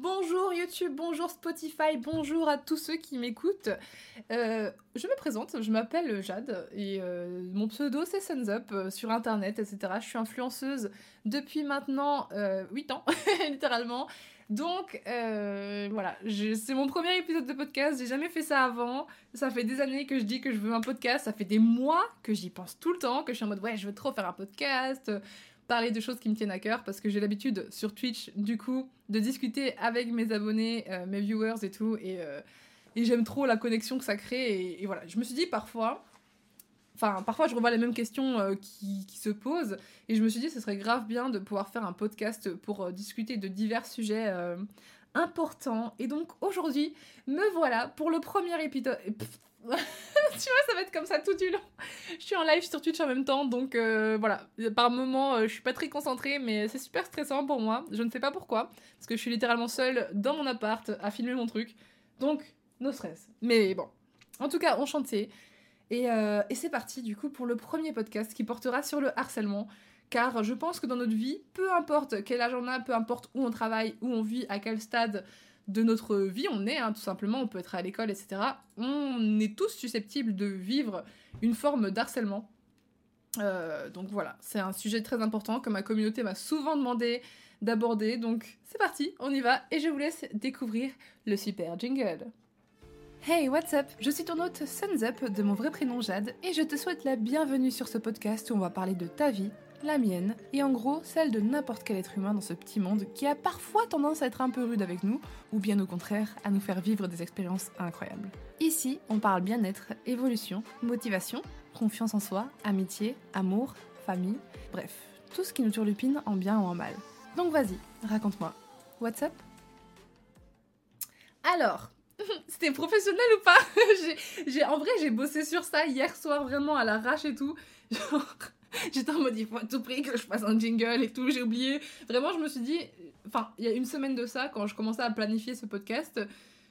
Bonjour YouTube, bonjour Spotify, bonjour à tous ceux qui m'écoutent. Euh, je me présente, je m'appelle Jade et euh, mon pseudo c'est Suns Up euh, sur internet, etc. Je suis influenceuse depuis maintenant 8 ans, littéralement. Donc voilà, c'est mon premier épisode de podcast, j'ai jamais fait ça avant. Ça fait des années que je dis que je veux un podcast, ça fait des mois que j'y pense tout le temps, que je suis en mode ouais, je veux trop faire un podcast parler de choses qui me tiennent à cœur parce que j'ai l'habitude sur Twitch, du coup, de discuter avec mes abonnés, euh, mes viewers et tout. Euh, et, j'aime trop la connexion que ça crée. Et, voilà, je me suis dit parfois, enfin, parfois je revois les mêmes questions euh, qui, qui, se posent. Et je me suis dit, ce serait grave bien de pouvoir faire un podcast pour discuter de divers sujets importants. Et donc aujourd'hui, me voilà pour le premier épisode. tu vois, ça va être comme ça tout du long. Je suis en live sur Twitch en même temps, donc euh, voilà. Par moment, euh, je suis pas très concentrée, mais c'est super stressant pour moi. Je ne sais pas pourquoi, parce que je suis littéralement seule dans mon appart à filmer mon truc. Donc, no stress. Mais bon. En tout cas, on chantait. Et, euh, et c'est parti, du coup, pour le premier podcast qui portera sur le harcèlement. Car je pense que dans notre vie, peu importe quel âge on a, peu importe où on travaille, où on vit, à quel stade de notre vie, on est, hein, tout simplement, on peut être à l'école, etc. On est tous susceptibles de vivre une forme d'harcèlement. Euh, donc voilà, c'est un sujet très important que ma communauté m'a souvent demandé d'aborder. Donc c'est parti, on y va et je vous laisse découvrir le super jingle. Hey, what's up? Je suis ton hôte Suns Up de mon vrai prénom Jade et je te souhaite la bienvenue sur ce podcast où on va parler de ta vie, la mienne, et en gros celle de n'importe quel être humain dans ce petit monde qui a parfois tendance à être un peu rude avec nous, ou bien au contraire à nous faire vivre des expériences incroyables. Ici, on parle bien-être, évolution, motivation, confiance en soi, amitié, amour, famille, bref, tout ce qui nous turlupine en bien ou en mal. Donc vas-y, raconte-moi. What's up? Alors, c'était professionnel ou pas? En vrai, j'ai bossé sur ça hier soir vraiment à l'arrache et tout. Genre, J'étais en mode, il faut à tout prix que je fasse un jingle et tout, j'ai oublié. Vraiment, je me suis dit, enfin, il y a une semaine de ça, quand je commençais à planifier ce podcast,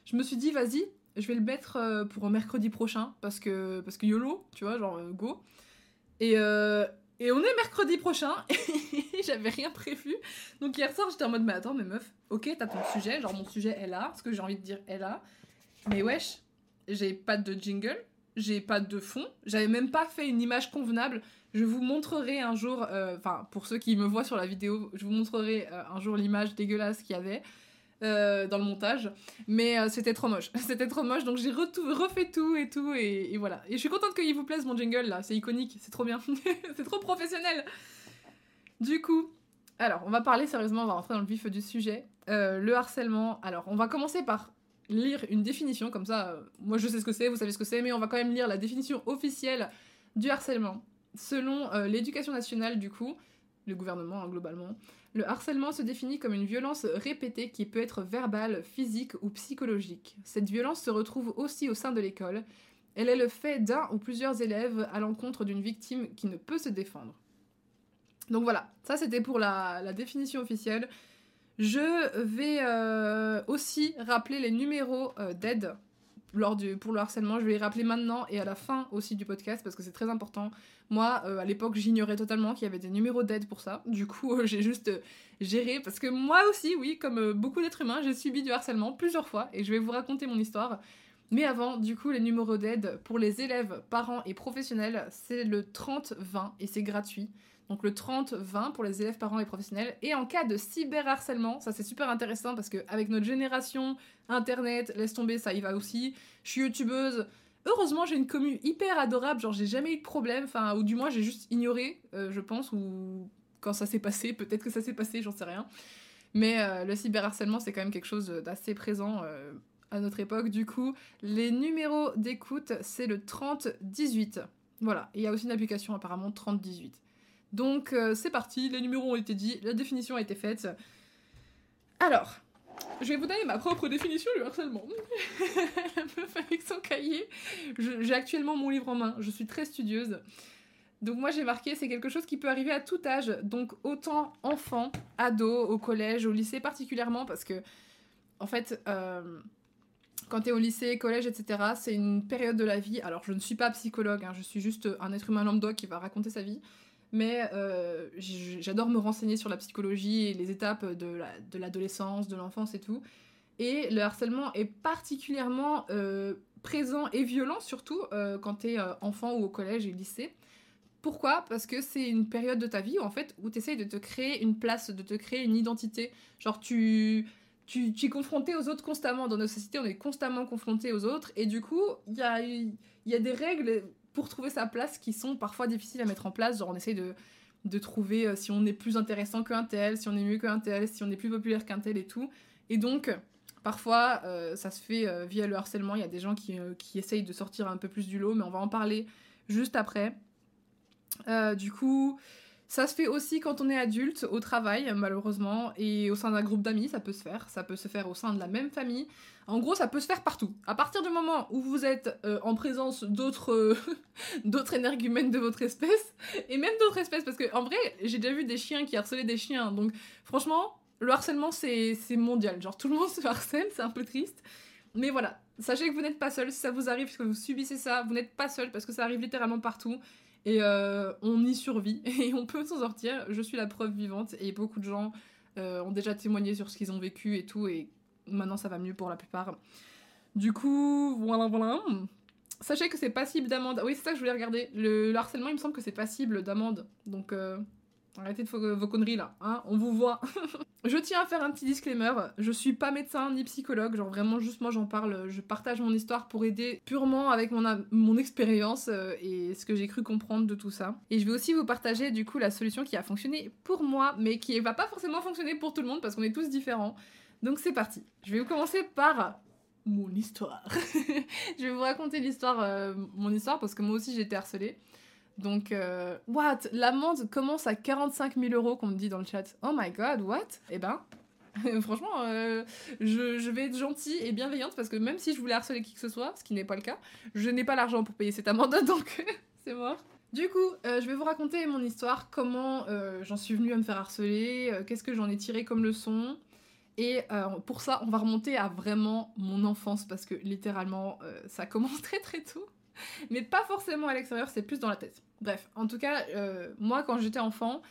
je me suis dit, vas-y, je vais le mettre euh, pour mercredi prochain, parce que, parce que YOLO, tu vois, genre, euh, go. Et, euh, et on est mercredi prochain, et j'avais rien prévu. Donc hier soir, j'étais en mode, mais attends, mais meuf, ok, t'as ton sujet, genre mon sujet est là, ce que j'ai envie de dire est là. Mais wesh, j'ai pas de jingle, j'ai pas de fond, j'avais même pas fait une image convenable. Je vous montrerai un jour, euh, enfin pour ceux qui me voient sur la vidéo, je vous montrerai euh, un jour l'image dégueulasse qu'il y avait euh, dans le montage. Mais c'était trop moche, c'était trop moche, donc j'ai refait tout et tout, et, voilà. Et je suis contente qu'il vous plaise mon jingle là, c'est iconique, c'est trop bien, c'est trop professionnel. Du coup, alors on va parler sérieusement, on va rentrer dans le vif du sujet. le harcèlement, alors on va commencer par lire une définition, comme ça, moi je sais ce que c'est, vous savez ce que c'est, mais on va quand même lire la définition officielle du harcèlement. Selon euh, l'éducation nationale, du coup, le gouvernement hein, globalement, le harcèlement se définit comme une violence répétée qui peut être verbale, physique ou psychologique. Cette violence se retrouve aussi au sein de l'école. Elle est le fait d'un ou plusieurs élèves à l'encontre d'une victime qui ne peut se défendre. Donc voilà, ça c'était pour la, définition officielle. Je vais euh, aussi rappeler les numéros euh, d'aide lors du, pour le harcèlement. Je vais les rappeler maintenant et à la fin aussi du podcast parce que c'est très important. Moi, euh, à l'époque, j'ignorais totalement qu'il y avait des numéros d'aide pour ça. Du coup, j'ai juste géré parce que moi aussi, oui, comme beaucoup d'êtres humains, j'ai subi du harcèlement plusieurs fois et je vais vous raconter mon histoire. Mais avant, du coup, les numéros d'aide pour les élèves, parents et professionnels, c'est le 30-20 et c'est gratuit donc le 30-20 pour les élèves, parents et professionnels. Et en cas de cyberharcèlement, ça c'est super intéressant parce qu'avec notre génération, Internet, laisse tomber, ça y va aussi. Je suis youtubeuse. Heureusement, j'ai une commu hyper adorable, genre j'ai jamais eu de problème, enfin, ou du moins j'ai juste ignoré, euh, je pense, ou quand ça s'est passé, peut-être que ça s'est passé, j'en sais rien. Mais euh, le cyberharcèlement, c'est quand même quelque chose d'assez présent euh, à notre époque. Du coup, les numéros d'écoute, c'est le 30-18. Voilà, il y a aussi une application apparemment 30-18. Donc euh, c'est parti, les numéros ont été dits, la définition a été faite. Alors, je vais vous donner ma propre définition du harcèlement. la meuf avec son cahier. J'ai actuellement mon livre en main, je suis très studieuse. Donc moi j'ai marqué c'est quelque chose qui peut arriver à tout âge, donc autant enfant, ado, au collège, au lycée particulièrement parce que en fait euh, quand tu es au lycée, collège, etc., c'est une période de la vie. Alors je ne suis pas psychologue, hein, je suis juste un être humain lambda qui va raconter sa vie. Mais euh, j'adore me renseigner sur la psychologie et les étapes de l'adolescence, de l'enfance et tout. Et le harcèlement est particulièrement euh, présent et violent, surtout euh, quand t'es enfant ou au collège et lycée. Pourquoi? Parce que c'est une période de ta vie où, en fait, où tu essayes de te créer une place, de te créer une identité. Genre, tu, tu, tu es confronté aux autres constamment. Dans nos sociétés, on est constamment confronté aux autres. Et du coup, il y a, y a des règles pour trouver sa place qui sont parfois difficiles à mettre en place. Genre, on essaye de, de trouver euh, si on est plus intéressant qu'un tel, si on est mieux qu'un tel, si on est plus populaire qu'un tel et tout. Et donc, parfois, euh, ça se fait euh, via le harcèlement. Il y a des gens qui, qui essayent de sortir un peu plus du lot, mais on va en parler juste après. du coup, ça se fait aussi quand on est adulte, au travail, malheureusement, et au sein d'un groupe d'amis, ça peut se faire. Ça peut se faire au sein de la même famille. En gros, ça peut se faire partout. À partir du moment où vous êtes euh, en présence d'autres euh, d'autres énergumènes de votre espèce, et même d'autres espèces, parce que en vrai, j'ai déjà vu des chiens qui harcelaient des chiens. Donc, franchement, le harcèlement, c'est mondial. Genre, tout le monde se harcèle, c'est un peu triste. Mais voilà, sachez que vous n'êtes pas seul. Si ça vous arrive, que vous subissez ça, vous n'êtes pas seul, parce que ça arrive littéralement partout. Et euh, on y survit, et on peut s'en sortir. Je suis la preuve vivante, et beaucoup de gens ont déjà témoigné sur ce qu'ils ont vécu et tout, et Maintenant, ça va mieux pour la plupart. Du coup, voilà, voilà. Sachez que c'est passible d'amende. Oui, c'est ça que je voulais regarder. Le, harcèlement, il me semble que c'est passible d'amende. Donc, euh, arrêtez de vos, conneries là. Hein On vous voit. je tiens à faire un petit disclaimer. Je suis pas médecin ni psychologue. Genre, vraiment, juste moi, j'en parle. Je partage mon histoire pour aider purement avec mon, mon expérience euh, et ce que j'ai cru comprendre de tout ça. Et je vais aussi vous partager, du coup, la solution qui a fonctionné pour moi, mais qui va pas forcément fonctionner pour tout le monde parce qu'on est tous différents. Donc c'est parti. Je vais vous commencer par mon histoire. je vais vous raconter l'histoire, euh, mon histoire, parce que moi aussi j'ai été harcelée. Donc, euh, what? L'amende commence à 45 000 euros, qu'on me dit dans le chat. Oh my god, what? Eh ben, franchement, euh, je, je, vais être gentille et bienveillante, parce que même si je voulais harceler qui que ce soit, ce qui n'est pas le cas, je n'ai pas l'argent pour payer cette amende, donc c'est mort. Du coup, je vais vous raconter mon histoire, comment j'en suis venue à me faire harceler, qu'est-ce que j'en ai tiré comme leçon, et euh, pour ça, on va remonter à vraiment mon enfance, parce que littéralement, euh, ça commence très très tôt. Mais pas forcément à l'extérieur, c'est plus dans la tête. Bref, en tout cas, euh, moi, quand j'étais enfant,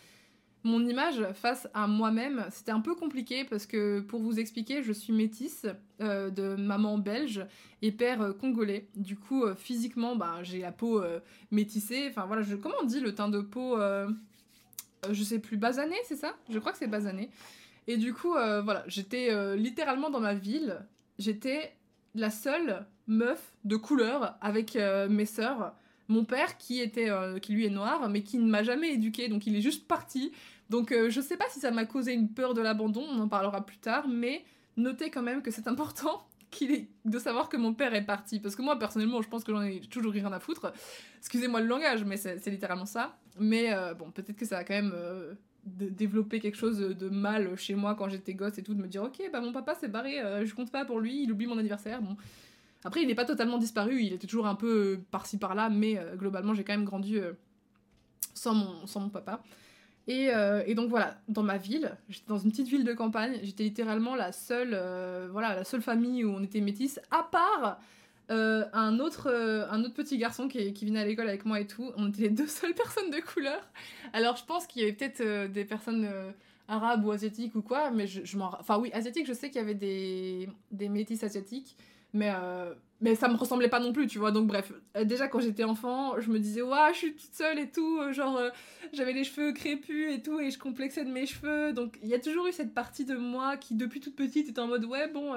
mon image face à moi-même, c'était un peu compliqué parce que pour vous expliquer, je suis métisse de maman belge et père congolais. Du coup, physiquement, bah, j'ai la peau métissée. Enfin voilà, je, comment on dit le teint de peau Je sais plus, basané, c'est ça? Je crois que c'est basané. Et du coup, euh, voilà, j'étais euh, littéralement dans ma ville. J'étais la seule meuf de couleur avec euh, mes sœurs. Mon père, qui, était, qui lui est noir, mais qui ne m'a jamais éduquée, donc il est juste parti. Donc je sais pas si ça m'a causé une peur de l'abandon, on en parlera plus tard, mais notez quand même que c'est important qu'il est de savoir que mon père est parti. Parce que moi, personnellement, je pense que j'en ai toujours rien à foutre. Excusez-moi le langage, mais c'est littéralement ça. Mais bon, peut-être que ça a quand même de développer quelque chose de mal chez moi quand j'étais gosse et tout, de me dire ok bah mon papa s'est barré, euh, je compte pas pour lui, il oublie mon anniversaire. Bon. Après il n'est pas totalement disparu, il était toujours un peu euh, par-ci par-là, mais euh, globalement j'ai quand même grandi sans, mon, sans mon papa. Et, donc voilà, dans ma ville, j'étais dans une petite ville de campagne, j'étais littéralement la seule, voilà, la seule famille où on était métis, à part euh, un, autre, euh, un autre petit garçon qui, venait à l'école avec moi et tout. On était les deux seules personnes de couleur. Alors je pense qu'il y avait peut-être euh, des personnes arabes ou asiatiques ou quoi, mais je, je m'en... Enfin oui, asiatiques, je sais qu'il y avait des, des métis asiatiques, mais, mais ça me ressemblait pas non plus, tu vois. Donc bref, déjà quand j'étais enfant, je me disais, ouais, je suis toute seule et tout, genre j'avais les cheveux crépus et tout, et je complexais de mes cheveux. Donc il y a toujours eu cette partie de moi qui, depuis toute petite, était en mode, ouais, bon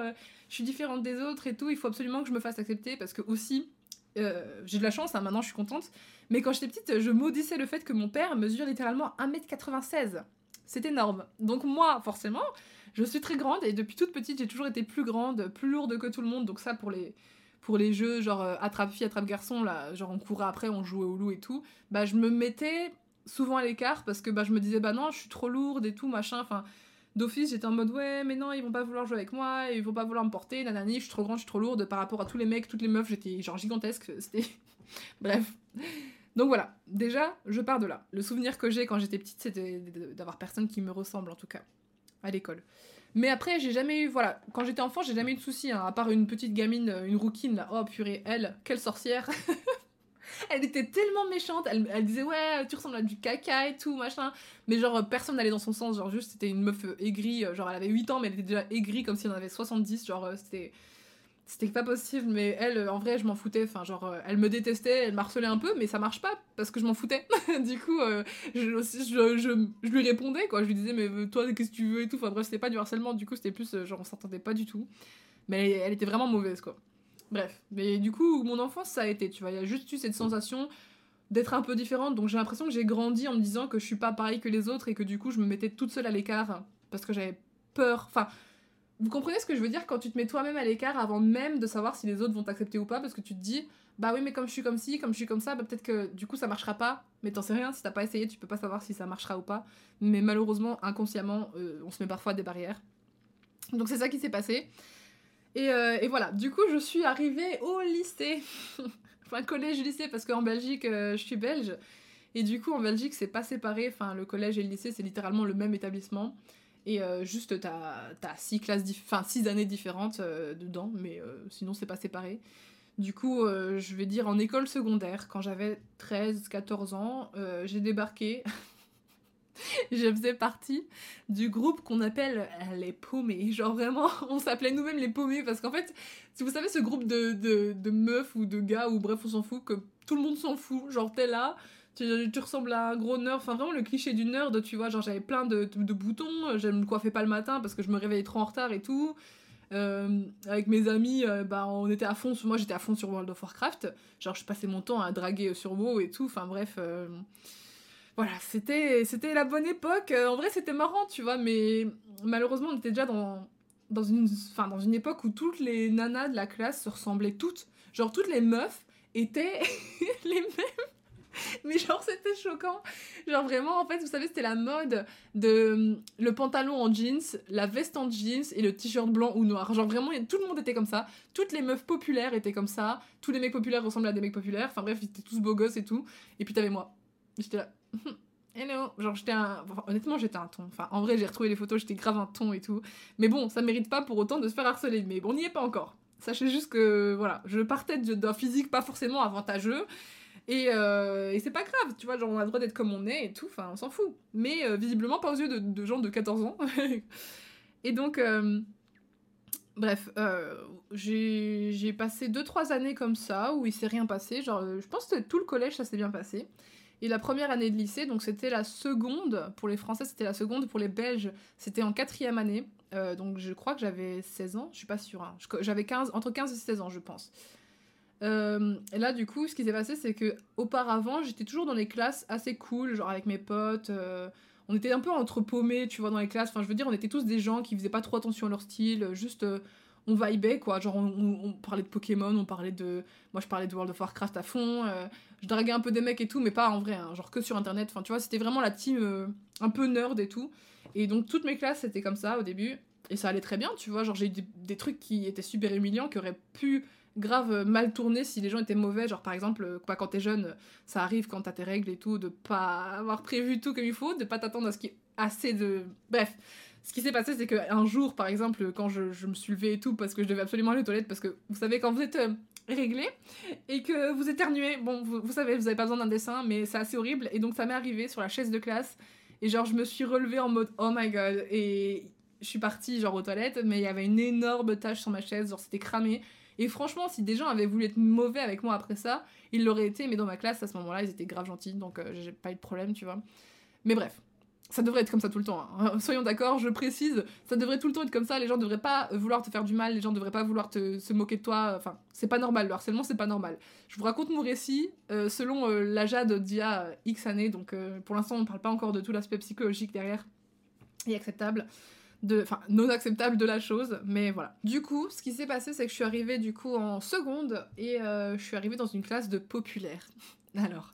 je suis différente des autres et tout, il faut absolument que je me fasse accepter parce que aussi, euh, j'ai de la chance, hein, maintenant je suis contente, mais quand j'étais petite, je maudissais le fait que mon père mesure littéralement 1m96. C'est énorme. Donc moi, forcément, je suis très grande et depuis toute petite, j'ai toujours été plus grande, plus lourde que tout le monde. Donc ça, pour les, pour les jeux genre euh, attrape-fille, attrape-garçon, là, genre on courait après, on jouait au loup et tout, bah je me mettais souvent à l'écart parce que bah, je me disais, bah non, je suis trop lourde et tout, machin, enfin d'office, j'étais en mode ouais, mais non, ils vont pas vouloir jouer avec moi, ils vont pas vouloir me porter, nanani, je suis trop grande, je suis trop lourde par rapport à tous les mecs, toutes les meufs, j'étais genre gigantesque, c'était. Bref. Donc voilà, déjà, je pars de là. Le souvenir que j'ai quand j'étais petite, c'était d'avoir personne qui me ressemble en tout cas, à l'école. Mais après, j'ai jamais eu, voilà, quand j'étais enfant, j'ai jamais eu de soucis, hein, à part une petite gamine, une rouquine là, oh purée, elle, quelle sorcière elle était tellement méchante. Elle, disait ouais, tu ressembles à du caca et tout, machin. Mais genre, personne n'allait dans son sens. Genre, juste, c'était une meuf aigrie. Genre, elle avait 8 ans, mais elle était déjà aigrie comme si elle en avait 70. Genre, c'était c'était pas possible, mais elle, euh, en vrai, je m'en foutais. Enfin, genre, euh, elle me détestait, elle m'harcelait un peu, mais ça marche pas parce que je m'en foutais. du coup, euh, je, lui répondais, quoi. Je lui disais, mais toi, qu'est-ce que tu veux et tout. Enfin, bref, c'était pas du harcèlement, du coup, c'était plus genre, on s'entendait pas du tout. Mais elle, était vraiment mauvaise, quoi. Bref, mais du coup, mon enfance, ça a été, tu vois. Il y a juste eu cette sensation d'être un peu différente. Donc, j'ai l'impression que j'ai grandi en me disant que je suis pas pareil que les autres et que du coup, je me mettais toute seule à l'écart parce que j'avais peur. Enfin, vous comprenez ce que je veux dire quand tu te mets toi-même à l'écart avant même de savoir si les autres vont t'accepter ou pas parce que tu te dis bah oui mais comme je suis comme ci, comme je suis comme ça, bah peut-être que du coup ça marchera pas. Mais t'en sais rien, si t'as pas essayé, tu peux pas savoir si ça marchera ou pas. Mais malheureusement, inconsciemment, euh, on se met parfois des barrières. Donc c'est ça qui s'est passé. Et, euh, et, voilà, du coup je suis arrivée au lycée. enfin collège-lycée parce qu'en Belgique euh, je suis belge. Et du coup en Belgique c'est pas séparé, enfin le collège et le lycée c'est littéralement le même établissement. Et euh, juste, t'as as six classes, enfin six années différentes euh, dedans, mais euh, sinon c'est pas séparé. Du coup, je vais dire en école secondaire, quand j'avais 13-14 ans, j'ai débarqué. je faisais partie du groupe qu'on appelle les paumés. Genre vraiment, on s'appelait nous-mêmes les paumés parce qu'en fait, si vous savez ce groupe de, de, de meufs ou de gars, ou bref, on s'en fout, que tout le monde s'en fout, genre t'es là, tu, ressembles à un gros nerd, enfin vraiment le cliché du nerd, tu vois, genre j'avais plein de, boutons, je me coiffais pas le matin parce que je me réveillais trop en retard et tout. Euh, avec mes amis, euh, bah, on était à fond, moi j'étais à fond sur World of Warcraft, genre je passais mon temps à draguer sur WoW et tout, enfin bref, euh, voilà, c'était, c'était la bonne époque, en vrai c'était marrant, tu vois, mais malheureusement on était déjà dans, dans, une, dans une époque où toutes les nanas de la classe se ressemblaient toutes, genre toutes les meufs étaient les mêmes mais genre c'était choquant. Genre vraiment en fait vous savez c'était la mode de le pantalon en jeans, la veste en jeans et le t-shirt blanc ou noir. Genre vraiment tout le monde était comme ça. Toutes les meufs populaires étaient comme ça. Tous les mecs populaires ressemblaient à des mecs populaires. Enfin bref ils étaient tous beaux gosses et tout. Et puis t'avais moi. J'étais là. Hello, genre j'étais un. honnêtement, j'étais un ton. Enfin, en vrai, j'ai retrouvé les photos, j'étais grave un ton et tout. Mais bon, ça mérite pas pour autant de se faire harceler. Mais bon, on n'y est pas encore. Sachez juste que, voilà, je partais d'un physique pas forcément avantageux. Euh, et, c'est pas grave, tu vois, genre on a le droit d'être comme on est et tout, enfin on s'en fout. Mais euh, visiblement pas aux yeux de, gens de 14 ans. et donc, euh, bref, j'ai passé 2-3 années comme ça où il s'est rien passé. Genre, je pense que tout le collège ça s'est bien passé. Et la première année de lycée, donc c'était la seconde, pour les Français c'était la seconde, pour les Belges c'était en quatrième année. donc je crois que j'avais 16 ans, je suis pas sûre. Hein. J'avais 15, entre 15 et 16 ans je pense. Euh, et là, du coup, ce qui s'est passé, c'est que auparavant, j'étais toujours dans des classes assez cool, genre avec mes potes. Euh, on était un peu entre paumés, tu vois, dans les classes. Enfin, je veux dire, on était tous des gens qui faisaient pas trop attention à leur style, juste euh, on vibait, quoi. Genre, on, parlait de Pokémon, on parlait de. Moi, je parlais de World of Warcraft à fond. je draguais un peu des mecs et tout, mais pas en vrai, hein, genre que sur internet. Enfin, tu vois, c'était vraiment la team un peu nerd et tout. Et donc, toutes mes classes, c'était comme ça au début. Et ça allait très bien, tu vois. Genre, j'ai eu des trucs qui étaient super humiliants, qui auraient pu grave euh, mal tourné si les gens étaient mauvais. Genre, par exemple, euh, quand t'es jeune, ça arrive quand t'as tes règles et tout, de pas avoir prévu tout comme il faut, de pas t'attendre à ce qui est assez de. Bref. Ce qui s'est passé, c'est qu'un jour, par exemple, quand je, me suis levée et tout, parce que je devais absolument aller aux toilettes, parce que vous savez, quand vous êtes euh, réglé et que vous éternuez, bon, vous, savez, vous avez pas besoin d'un dessin, mais c'est assez horrible. Et donc, ça m'est arrivé sur la chaise de classe. Et genre, je me suis relevée en mode oh my god. Et je suis partie, genre, aux toilettes, mais il y avait une énorme tache sur ma chaise, genre, c'était cramé. Et franchement, si des gens avaient voulu être mauvais avec moi après ça, ils l'auraient été, mais dans ma classe, à ce moment-là, ils étaient grave gentils, donc euh, j'ai pas eu de problème, tu vois. Mais bref, ça devrait être comme ça tout le temps. Hein. Soyons d'accord, je précise, ça devrait tout le temps être comme ça. Les gens devraient pas vouloir te faire du mal, les gens devraient pas vouloir te, se moquer de toi. Enfin, c'est pas normal, le harcèlement, c'est pas normal. Je vous raconte mon récit euh, selon euh, la Jade d'il y a X années, donc pour l'instant, on ne parle pas encore de tout l'aspect psychologique derrière et acceptable de, enfin, non acceptable de la chose, mais voilà. Du coup, ce qui s'est passé, c'est que je suis arrivée du coup en seconde et euh, je suis arrivée dans une classe de populaire. Alors,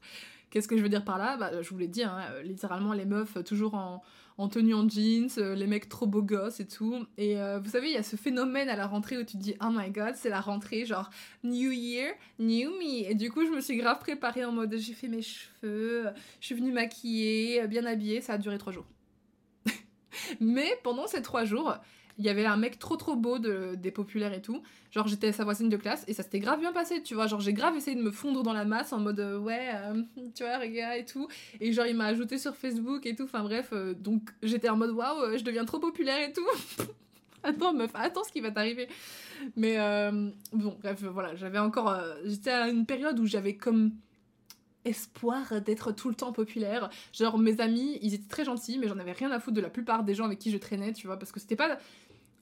qu'est-ce que je veux dire par là? Bah, Je vous l'ai dit, hein, euh, littéralement les meufs toujours en, en tenue en jeans, euh, les mecs trop beaux gosses et tout. Et vous savez, il y a ce phénomène à la rentrée où tu te dis Oh my god, c'est la rentrée, genre New Year, New Me. Et du coup, je me suis grave préparée en mode j'ai fait mes cheveux, je suis venue maquiller, bien habillée, ça a duré trois jours. Mais pendant ces trois jours, il y avait un mec trop trop beau de, des populaires et tout. Genre, j'étais sa voisine de classe et ça s'était grave bien passé, tu vois. Genre, j'ai grave essayé de me fondre dans la masse en mode euh, ouais, euh, tu vois, regarde et tout. Et genre, il m'a ajouté sur Facebook et tout. Enfin, bref, euh, donc j'étais en mode waouh, je deviens trop populaire et tout. attends, meuf, attends ce qui va t'arriver. Mais bon, bref, voilà, j'avais encore. j'étais à une période où j'avais comme espoir d'être tout le temps populaire. Genre mes amis, ils étaient très gentils, mais j'en avais rien à foutre de la plupart des gens avec qui je traînais, tu vois, parce que c'était pas...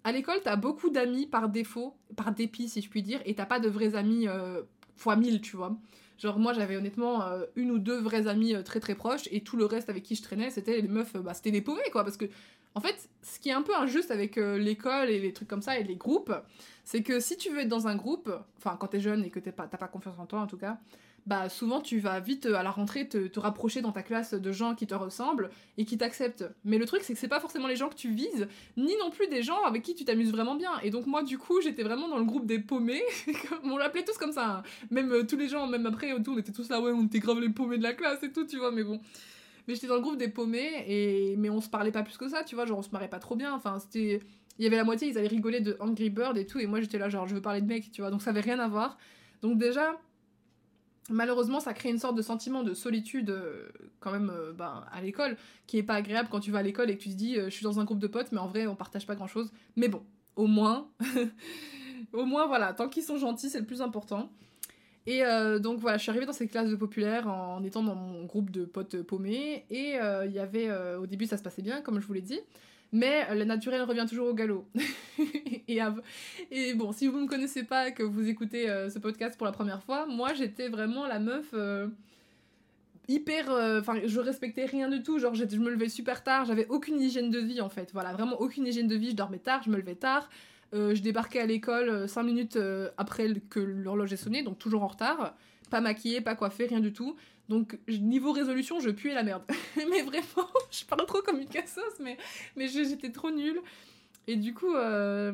À l'école, t'as beaucoup d'amis par défaut, par dépit si je puis dire, et t'as pas de vrais amis euh, fois mille, tu vois. Genre moi j'avais honnêtement euh, une ou deux vrais amis euh, très très proches, et tout le reste avec qui je traînais, c'était les meufs, bah c'était des pauvres quoi, parce que... En fait, ce qui est un peu injuste avec l'école et les trucs comme ça et les groupes, c'est que si tu veux être dans un groupe, enfin quand t'es jeune et que t'as pas confiance en toi en tout cas, bah souvent tu vas vite euh, à la rentrée te, rapprocher dans ta classe de gens qui te ressemblent et qui t'acceptent. Mais le truc c'est que c'est pas forcément les gens que tu vises, ni non plus des gens avec qui tu t'amuses vraiment bien. Et donc moi du coup j'étais vraiment dans le groupe des paumés, on l'appelait tous comme ça. Hein. Même euh, tous les gens, même après autour, on était tous là, ouais on était grave les paumés de la classe et tout, tu vois, mais bon. Mais j'étais dans le groupe des paumés, et... mais on se parlait pas plus que ça, tu vois, genre on se marrait pas trop bien. Enfin c'était... Il y avait la moitié, ils allaient rigoler de Angry Bird et tout, et moi j'étais là genre je veux parler de mec, tu vois, donc ça avait rien à voir. Donc déjà, malheureusement, ça crée une sorte de sentiment de solitude euh, quand même euh, ben, à l'école, qui est pas agréable quand tu vas à l'école et que tu te dis euh, je suis dans un groupe de potes, mais en vrai on partage pas grand chose. Mais bon, au moins, au moins voilà, tant qu'ils sont gentils, c'est le plus important. Et donc voilà, je suis arrivée dans cette classe de populaire en, étant dans mon groupe de potes paumés. Et il y avait, au début ça se passait bien, comme je vous l'ai dit. Mais le naturel revient toujours au galop. et, bon, si vous ne me connaissez pas, que vous écoutez euh, ce podcast pour la première fois, moi j'étais vraiment la meuf euh, hyper. Euh, enfin, je respectais rien du tout. Genre, je me levais super tard, j'avais aucune hygiène de vie en fait. Voilà, vraiment aucune hygiène de vie. Je dormais tard, je me levais tard. je débarquais à l'école 5 minutes après que l'horloge ait sonné, donc toujours en retard. Pas maquillée, pas coiffée, rien du tout. Donc, niveau résolution, je puais la merde. mais vraiment, je parle trop comme une cassos, mais, mais j'étais trop nulle. Et du coup, euh,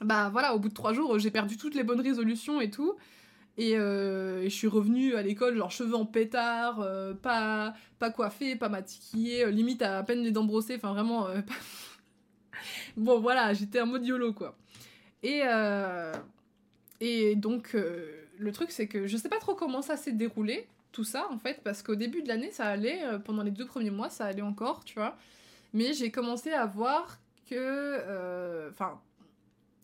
bah voilà, au bout de trois jours, j'ai perdu toutes les bonnes résolutions et tout. Et, euh, je suis revenue à l'école, genre cheveux en pétard, euh, pas, pas coiffée, pas maquillée, limite à, peine les dents brossées, enfin vraiment. bon voilà, j'étais en mode YOLO quoi. Et, et donc, le truc c'est que je sais pas trop comment ça s'est déroulé, tout ça en fait, parce qu'au début de l'année ça allait, pendant les deux premiers mois ça allait encore, tu vois. Mais j'ai commencé à voir que. Euh, enfin.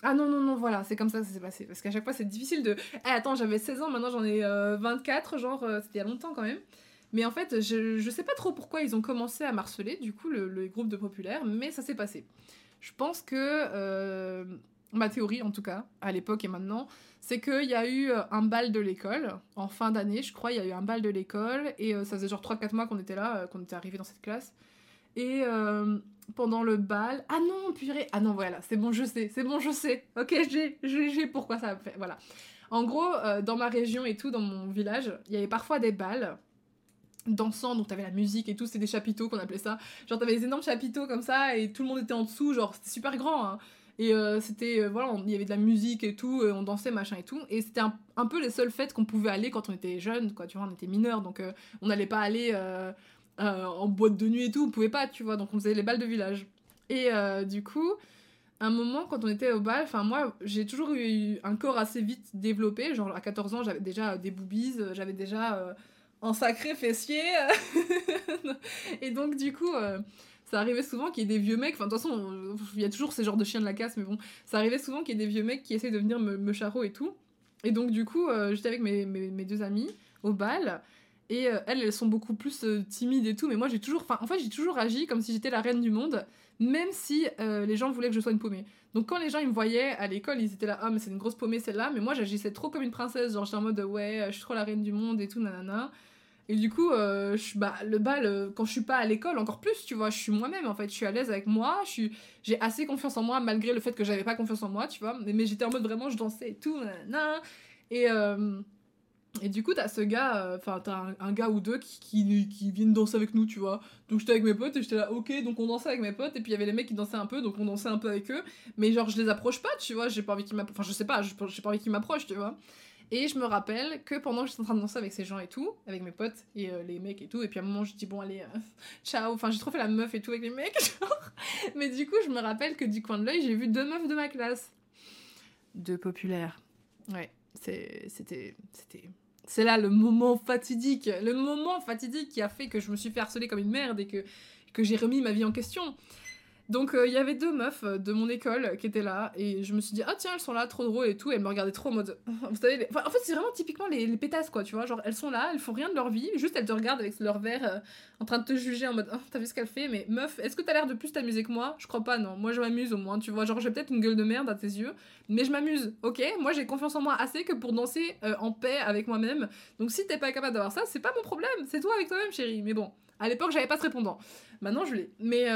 ah non, non, non, voilà, c'est comme ça ça s'est passé. Parce qu'à chaque fois, c'est difficile de. Eh, attends, j'avais 16 ans, maintenant j'en ai 24, euh, genre, euh, c'était il y a longtemps quand même. Mais en fait, je, je sais pas trop pourquoi ils ont commencé à marceler, du coup, le, groupe de populaires, mais ça s'est passé. Je pense que. Ma théorie, en tout cas, à l'époque et maintenant, c'est qu'il y a eu un bal de l'école, en fin d'année, je crois, il y a eu un bal de l'école, et ça faisait genre 3-4 mois qu'on était là, qu'on était arrivé dans cette classe. Et pendant le bal. Ah non, purée. Ah non, voilà, c'est bon, je sais. C'est bon, je sais. Ok, j'ai, j'ai pourquoi ça fait. Voilà. En gros, euh, dans ma région et tout, dans mon village, il y avait parfois des balles dansant, donc t'avais la musique et tout, c'était des chapiteaux qu'on appelait ça. Genre t'avais des énormes chapiteaux comme ça et tout le monde était en dessous, genre c'était super grand. Hein. Et euh, c'était, euh, voilà, il y avait de la musique et tout, on dansait, machin et tout. Et c'était un, peu les seules fêtes qu'on pouvait aller quand on était jeune, quoi, tu vois, on était mineurs, donc on n'allait pas aller euh, en boîte de nuit et tout, on pouvait pas, tu vois, donc on faisait les balles de village. Et euh, du coup, un moment, quand on était au bal, enfin moi, j'ai toujours eu un corps assez vite développé, genre à 14 ans, j'avais déjà des boobies, j'avais déjà euh, un sacré fessier. et donc du coup, ça arrivait souvent qu'il y ait des vieux mecs, enfin de toute façon, il y a toujours ces genres de chiens de la casse, mais bon, ça arrivait souvent qu'il y ait des vieux mecs qui essaient de venir me, me charreau et tout. Et donc du coup, j'étais avec mes, mes, deux amis au bal, et euh, elles, elles sont beaucoup plus euh, timides et tout. Mais moi, j'ai toujours. Enfin, en fait, j'ai toujours agi comme si j'étais la reine du monde, même si euh, les gens voulaient que je sois une paumée. Donc, quand les gens ils me voyaient à l'école, ils étaient là, ah, mais c'est une grosse paumée celle-là. Mais moi, j'agissais trop comme une princesse. Genre, j'étais en mode, ouais, je suis trop la reine du monde et tout, nanana. Et du coup, je, bah, le bal, quand je suis pas à l'école, encore plus, tu vois, je suis moi-même en fait. Je suis à l'aise avec moi, j'ai assez confiance en moi, malgré le fait que j'avais pas confiance en moi, tu vois. Mais, mais j'étais en mode vraiment, je dansais et tout, nanana. Et. Et du coup, t'as ce gars, euh, enfin, t'as un, gars ou deux qui, qui, qui, viennent danser avec nous, tu vois. Donc j'étais avec mes potes et j'étais là, ok, donc on dansait avec mes potes, et puis il y avait les mecs qui dansaient un peu, donc on dansait un peu avec eux. Mais genre, je les approche pas, tu vois, j'ai pas envie qu'ils m'approchent, enfin, je sais pas, j'ai pas envie qu'ils m'approchent, tu vois. Et je me rappelle que pendant que j'étais en train de danser avec ces gens et tout, avec mes potes et euh, les mecs et tout, et puis à un moment je dis bon allez, euh, ciao, enfin j'ai trop fait la meuf et tout avec les mecs, genre. Mais du coup je me rappelle que du coin de l'œil j'ai vu deux meufs de ma classe. Deux populaires. Ouais, c'était... C'était... C'est là le moment fatidique, le moment fatidique qui a fait que je me suis fait harceler comme une merde et que, que j'ai remis ma vie en question. Donc euh, il y avait deux meufs euh, de mon école qui étaient là et je me suis dit ah tiens elles sont là trop drôles et tout et elles me regardaient trop en mode vous savez en fait c'est vraiment typiquement les, les, pétasses quoi tu vois genre elles sont là elles font rien de leur vie juste elles te regardent avec leur verre euh, en train de te juger en mode oh, t'as vu ce qu'elle fait mais meuf est-ce que t'as l'air de plus t'amuser que moi? Je crois pas non. Moi je m'amuse au moins tu vois genre j'ai peut-être une gueule de merde à tes yeux mais je m'amuse ok? Moi j'ai confiance en moi assez que pour danser en paix avec moi-même. Donc si t'es pas capable d'avoir ça c'est pas mon problème c'est toi avec toi-même chérie. Mais bon à l'époque j'avais pas ce répondant. Maintenant je l'ai. Mais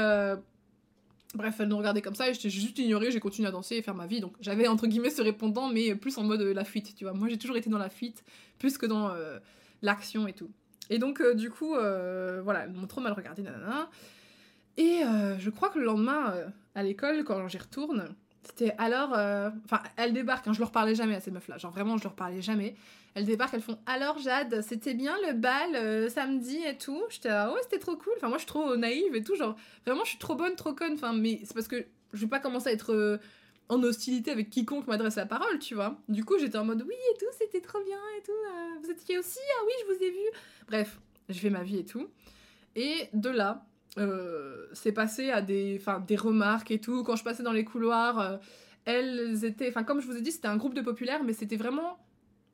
Bref, elle nous regardait comme ça et j'étais juste ignorée, j'ai continué à danser et faire ma vie. Donc j'avais entre guillemets ce répondant, mais plus en mode euh, la fuite, tu vois. Moi j'ai toujours été dans la fuite, plus que dans euh, l'action et tout. Et donc euh, du coup, voilà, elle m'a trop mal regardé, nanana. Et je crois que le lendemain, à l'école, quand j'y retourne, c'était alors. Enfin, elle débarque, hein, je leur parlais jamais à ces meufs-là, genre vraiment je leur parlais jamais. Elles débarquent, elles font alors Jade, c'était bien le bal euh, samedi et tout? J'étais là, ouais, c'était trop cool. Enfin, moi je suis trop naïve et tout. Genre, vraiment, je suis trop bonne, trop conne. Enfin, mais c'est parce que je vais pas commencer à être euh, en hostilité avec quiconque m'adresse la parole, tu vois. Du coup, j'étais en mode oui et tout, c'était trop bien et tout. Euh, vous étiez aussi, ah oui, je vous ai vu. Bref, je fais ma vie et tout. Et de là, c'est passé à des, des remarques et tout. Quand je passais dans les couloirs, elles étaient. Enfin, comme je vous ai dit, c'était un groupe de populaires, mais c'était vraiment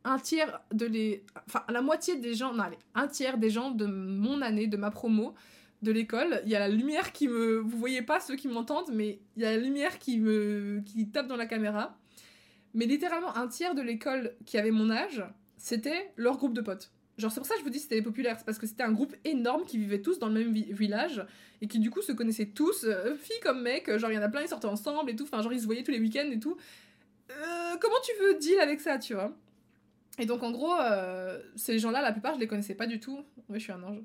un tiers de les. Enfin, la moitié des gens. Non, allez, un tiers des gens de mon année, de ma promo, de l'école. Il y a la lumière qui me. Vous voyez pas ceux qui m'entendent, mais il y a la lumière qui me. qui tape dans la caméra. Mais littéralement, un tiers de l'école qui avait mon âge, c'était leur groupe de potes. Genre, c'est pour ça que je vous dis c'était populaire. C'est parce que c'était un groupe énorme qui vivait tous dans le même village et qui, du coup, se connaissaient tous, euh, filles comme mecs. Genre, il y en a plein, ils sortaient ensemble et tout. Enfin, genre, ils se voyaient tous les week-ends et tout. Euh, comment tu veux deal avec ça, tu vois? Et donc en gros, euh, ces gens-là, la plupart, je les connaissais pas du tout. Oui, je suis un ange.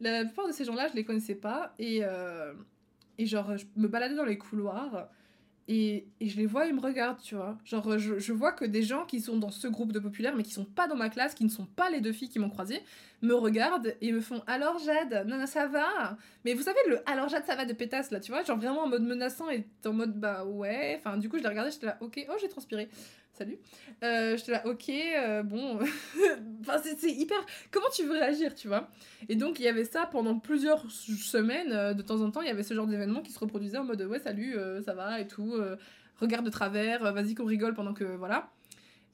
La plupart de ces gens-là, je les connaissais pas. Et, euh, et genre, je me baladais dans les couloirs. Et, je les vois, ils me regardent, tu vois. Genre, je, je, vois que des gens qui sont dans ce groupe de populaires, mais qui sont pas dans ma classe, qui ne sont pas les deux filles qui m'ont croisé, me regardent et me font Alors Jade, non, ça va? Mais vous savez, le Alors Jade, ça va de pétasse, là, tu vois, genre vraiment en mode menaçant et en mode bah ouais. Enfin, du coup, je les regardais, j'étais là, ok, oh, j'ai transpiré salut. Euh, J'étais là, ok, euh, bon. enfin, c'est hyper. Comment tu veux réagir, tu vois? Et donc, il y avait ça pendant plusieurs semaines. Euh, de temps en temps, il y avait ce genre d'événement qui se reproduisait en mode, ouais, salut, ça va et tout. regarde de travers, vas-y qu'on rigole pendant que. Voilà.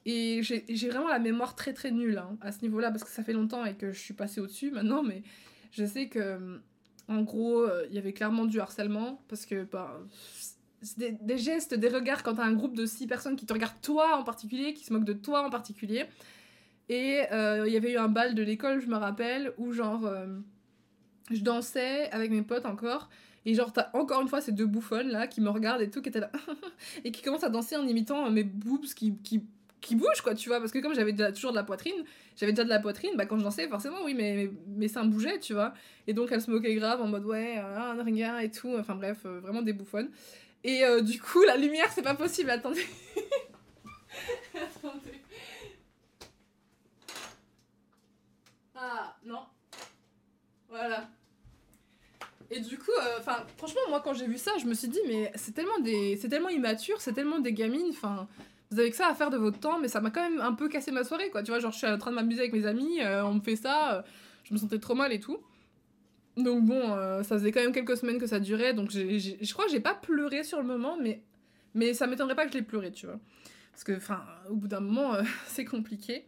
Et j'ai vraiment la mémoire très très nulle hein, à ce niveau-là, parce que ça fait longtemps et que je suis passée au-dessus maintenant, mais je sais que. En gros, il y avait clairement du harcèlement, parce que bah, des, gestes, des regards quand t'as un groupe de six personnes qui te regardent toi en particulier, qui se moquent de toi en particulier. Et euh, il y avait eu un bal de l'école, je me rappelle, où genre euh, je dansais avec mes potes encore. Et genre, t'as encore une fois ces deux bouffonnes là qui me regardent et tout, qui étaient là. et qui commencent à danser en imitant mes boobs qui, qui, qui bougent, quoi, tu vois. Parce que comme j'avais toujours de la poitrine, j'avais déjà de la poitrine, bah quand je dansais, forcément, oui, mais mes, seins bougeaient, tu vois. Et donc, elles se moquaient grave en mode ouais, un ringard et tout. Enfin bref, euh, vraiment des bouffonnes. Et euh, du coup, la lumière, c'est pas possible. Attendez. Attendez. Ah, non. Voilà. Et du coup, euh, franchement, moi, quand j'ai vu ça, je me suis dit, mais c'est tellement des, tellement immature, c'est tellement des gamines. Enfin, vous avez que ça à faire de votre temps, mais ça m'a quand même un peu cassé ma soirée, quoi. Tu vois, genre, je suis en train de m'amuser avec mes amis, euh, on me fait ça, je me sentais trop mal et tout. Donc bon, euh, ça faisait quand même quelques semaines que ça durait, donc je crois que j'ai pas pleuré sur le moment, mais, mais ça m'étonnerait pas que je l'ai pleuré, tu vois. Parce que, enfin, au bout d'un moment, euh, c'est compliqué.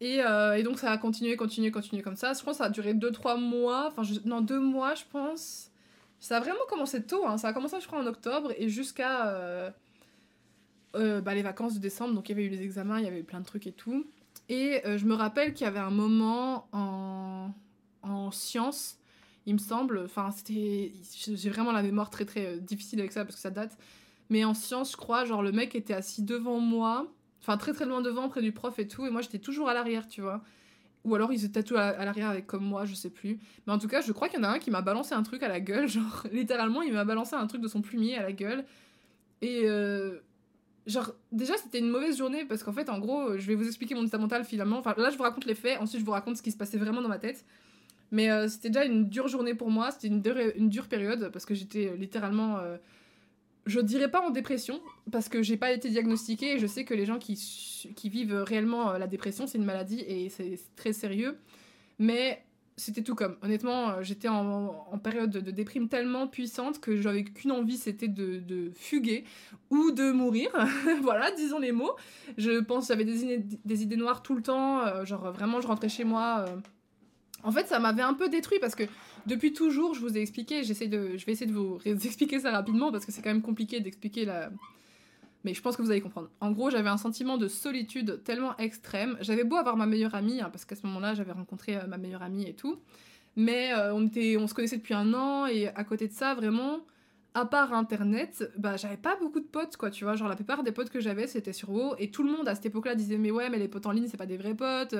Et, euh, et, donc ça a continué, continué, continué comme ça. Je pense que ça a duré 2-3 mois, enfin, non, 2 mois, je pense. Ça a vraiment commencé tôt, hein. ça a commencé, je crois, en octobre, et jusqu'à bah, les vacances de décembre, donc il y avait eu les examens, il y avait eu plein de trucs et tout. Et je me rappelle qu'il y avait un moment en, en sciences il me semble. Enfin, c'était. J'ai vraiment la mémoire très très euh, difficile avec ça parce que ça date. Mais en sciences, je crois, genre le mec était assis devant moi, enfin très très loin devant, près du prof et tout, et moi j'étais toujours à l'arrière, tu vois. Ou alors ils étaient tout à, l'arrière avec comme moi, je sais plus. Mais en tout cas, je crois qu'il y en a un qui m'a balancé un truc à la gueule, genre littéralement, il m'a balancé un truc de son plumier à la gueule. Et, euh, genre, déjà, c'était une mauvaise journée parce qu'en fait, en gros, je vais vous expliquer mon état mental finalement. Enfin, là, je vous raconte les faits, ensuite, je vous raconte ce qui se passait vraiment dans ma tête. Mais euh, c'était déjà une dure journée pour moi, c'était une, dure, période parce que j'étais euh, littéralement. Euh, je dirais pas en dépression parce que j'ai pas été diagnostiquée et je sais que les gens qui, qui vivent réellement la dépression, c'est une maladie et c'est très sérieux. Mais c'était tout comme. Honnêtement, j'étais en, période de déprime tellement puissante que j'avais qu'une envie, c'était de, de, fuguer ou de mourir. voilà, disons les mots. Je pense j'avais des, idées noires tout le temps. genre vraiment, je rentrais chez moi en fait, ça m'avait un peu détruit parce que depuis toujours, je vous ai expliqué, j'essaie de, je vais essayer de vous expliquer ça rapidement parce que c'est quand même compliqué d'expliquer la. Mais je pense que vous allez comprendre. En gros, j'avais un sentiment de solitude tellement extrême. J'avais beau avoir ma meilleure amie, hein, parce qu'à ce moment-là, j'avais rencontré euh, ma meilleure amie et tout. Mais euh, on, était, on se connaissait depuis un an et à côté de ça, vraiment, à part internet, bah j'avais pas beaucoup de potes quoi, tu vois, genre la plupart des potes que j'avais c'était sur WoW et tout le monde à cette époque-là disait mais ouais, mais les potes en ligne c'est pas des vrais potes.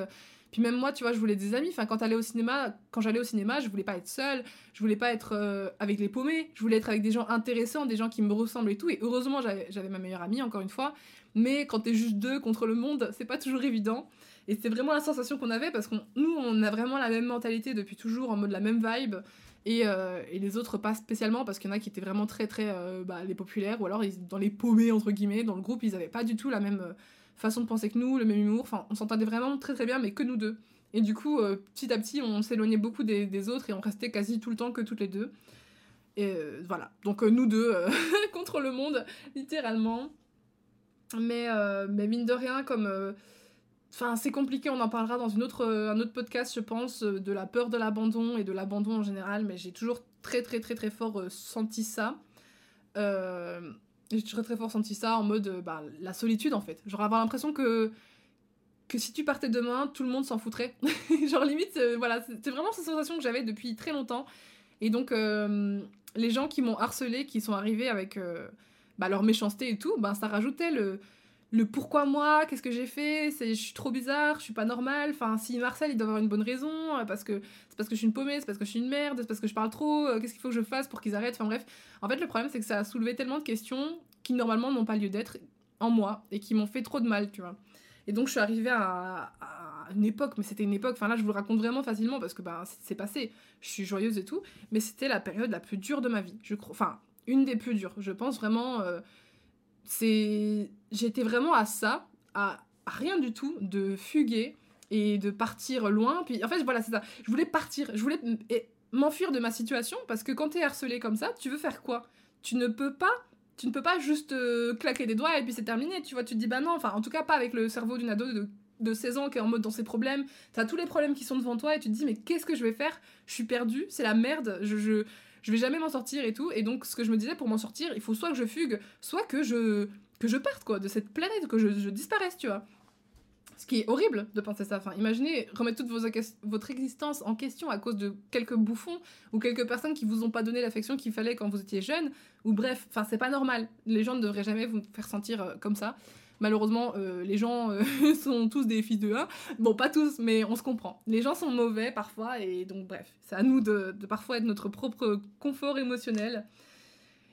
Puis même moi, tu vois, je voulais des amis. Enfin, quand j'allais au cinéma, quand j'allais au cinéma, je voulais pas être seule, je voulais pas être euh, avec les paumés, je voulais être avec des gens intéressants, des gens qui me ressemblent et tout. Et heureusement, j'avais ma meilleure amie encore une fois. Mais quand t'es juste deux contre le monde, c'est pas toujours évident. Et c'est vraiment la sensation qu'on avait parce que nous, on a vraiment la même mentalité depuis toujours, en mode la même vibe. Euh, et, les autres pas spécialement parce qu'il y en a qui étaient vraiment très très euh, bah, les populaires ou alors dans les paumés entre guillemets dans le groupe ils avaient pas du tout la même euh, façon de penser que nous le même humour enfin on s'entendait vraiment très très bien mais que nous deux. Et du coup petit à petit on s'éloignait beaucoup des, autres et on restait quasi tout le temps que toutes les deux. Et voilà. Donc nous deux contre le monde littéralement. Mais, mais mine de rien comme Enfin, c'est compliqué, on en parlera dans une autre, euh, un autre podcast, je pense, euh, de la peur de l'abandon et de l'abandon en général, mais j'ai toujours très très très très fort euh, senti ça. J'ai toujours très fort senti ça en mode bah, la solitude en fait. Genre avoir l'impression que, que si tu partais demain, tout le monde s'en foutrait. Genre limite, voilà, c'est vraiment cette sensation que j'avais depuis très longtemps. Et donc, les gens qui m'ont harcelé, qui sont arrivés avec bah, leur méchanceté et tout, bah, ça rajoutait le le pourquoi moi, qu'est-ce que j'ai fait, c'est je suis trop bizarre, je suis pas normale. Enfin, si Marcel il doit avoir une bonne raison, euh, parce que c'est parce que je suis une paumée, c'est parce que je suis une merde, c'est parce que je parle trop, euh, qu'est-ce qu'il faut que je fasse pour qu'ils arrêtent? Enfin bref, en fait le problème c'est que ça a soulevé tellement de questions qui normalement n'ont pas lieu d'être en moi et qui m'ont fait trop de mal, tu vois. Et donc je suis arrivée à, une époque, mais c'était une époque, enfin là je vous le raconte vraiment facilement parce que bah, c'est passé, je suis joyeuse et tout, mais c'était la période la plus dure de ma vie, je crois, enfin une des plus dures, je pense vraiment. Euh, c'est j'étais vraiment à ça à, rien du tout de fuguer et de partir loin. Puis en fait voilà c'est ça. Je voulais partir je voulais m'enfuir de ma situation parce que quand t'es harcelé comme ça tu veux faire quoi? Tu ne peux pas tu ne peux pas juste euh, claquer des doigts et puis c'est terminé tu vois tu te dis bah non enfin en tout cas pas avec le cerveau d'une ado de, de 16 ans qui est en mode dans ses problèmes. T'as tous les problèmes qui sont devant toi et tu te dis mais qu'est-ce que je vais faire? Je suis perdue c'est la merde je, je je vais jamais m'en sortir et tout. Et donc, ce que je me disais, pour m'en sortir, il faut soit que je fugue, soit que je, que je parte, quoi, de cette planète, que je, disparaisse, tu vois. Ce qui est horrible de penser ça. Imaginez remettre toute votre existence en question à cause de quelques bouffons ou quelques personnes qui vous ont pas donné l'affection qu'il fallait quand vous étiez jeune. Ou bref, enfin, c'est pas normal. Les gens ne devraient jamais vous faire sentir euh, comme ça. Malheureusement, euh, les gens euh, sont tous des fils de 1. Bon, pas tous, mais on se comprend. Les gens sont mauvais parfois, et donc bref, c'est à nous de, parfois être notre propre confort émotionnel.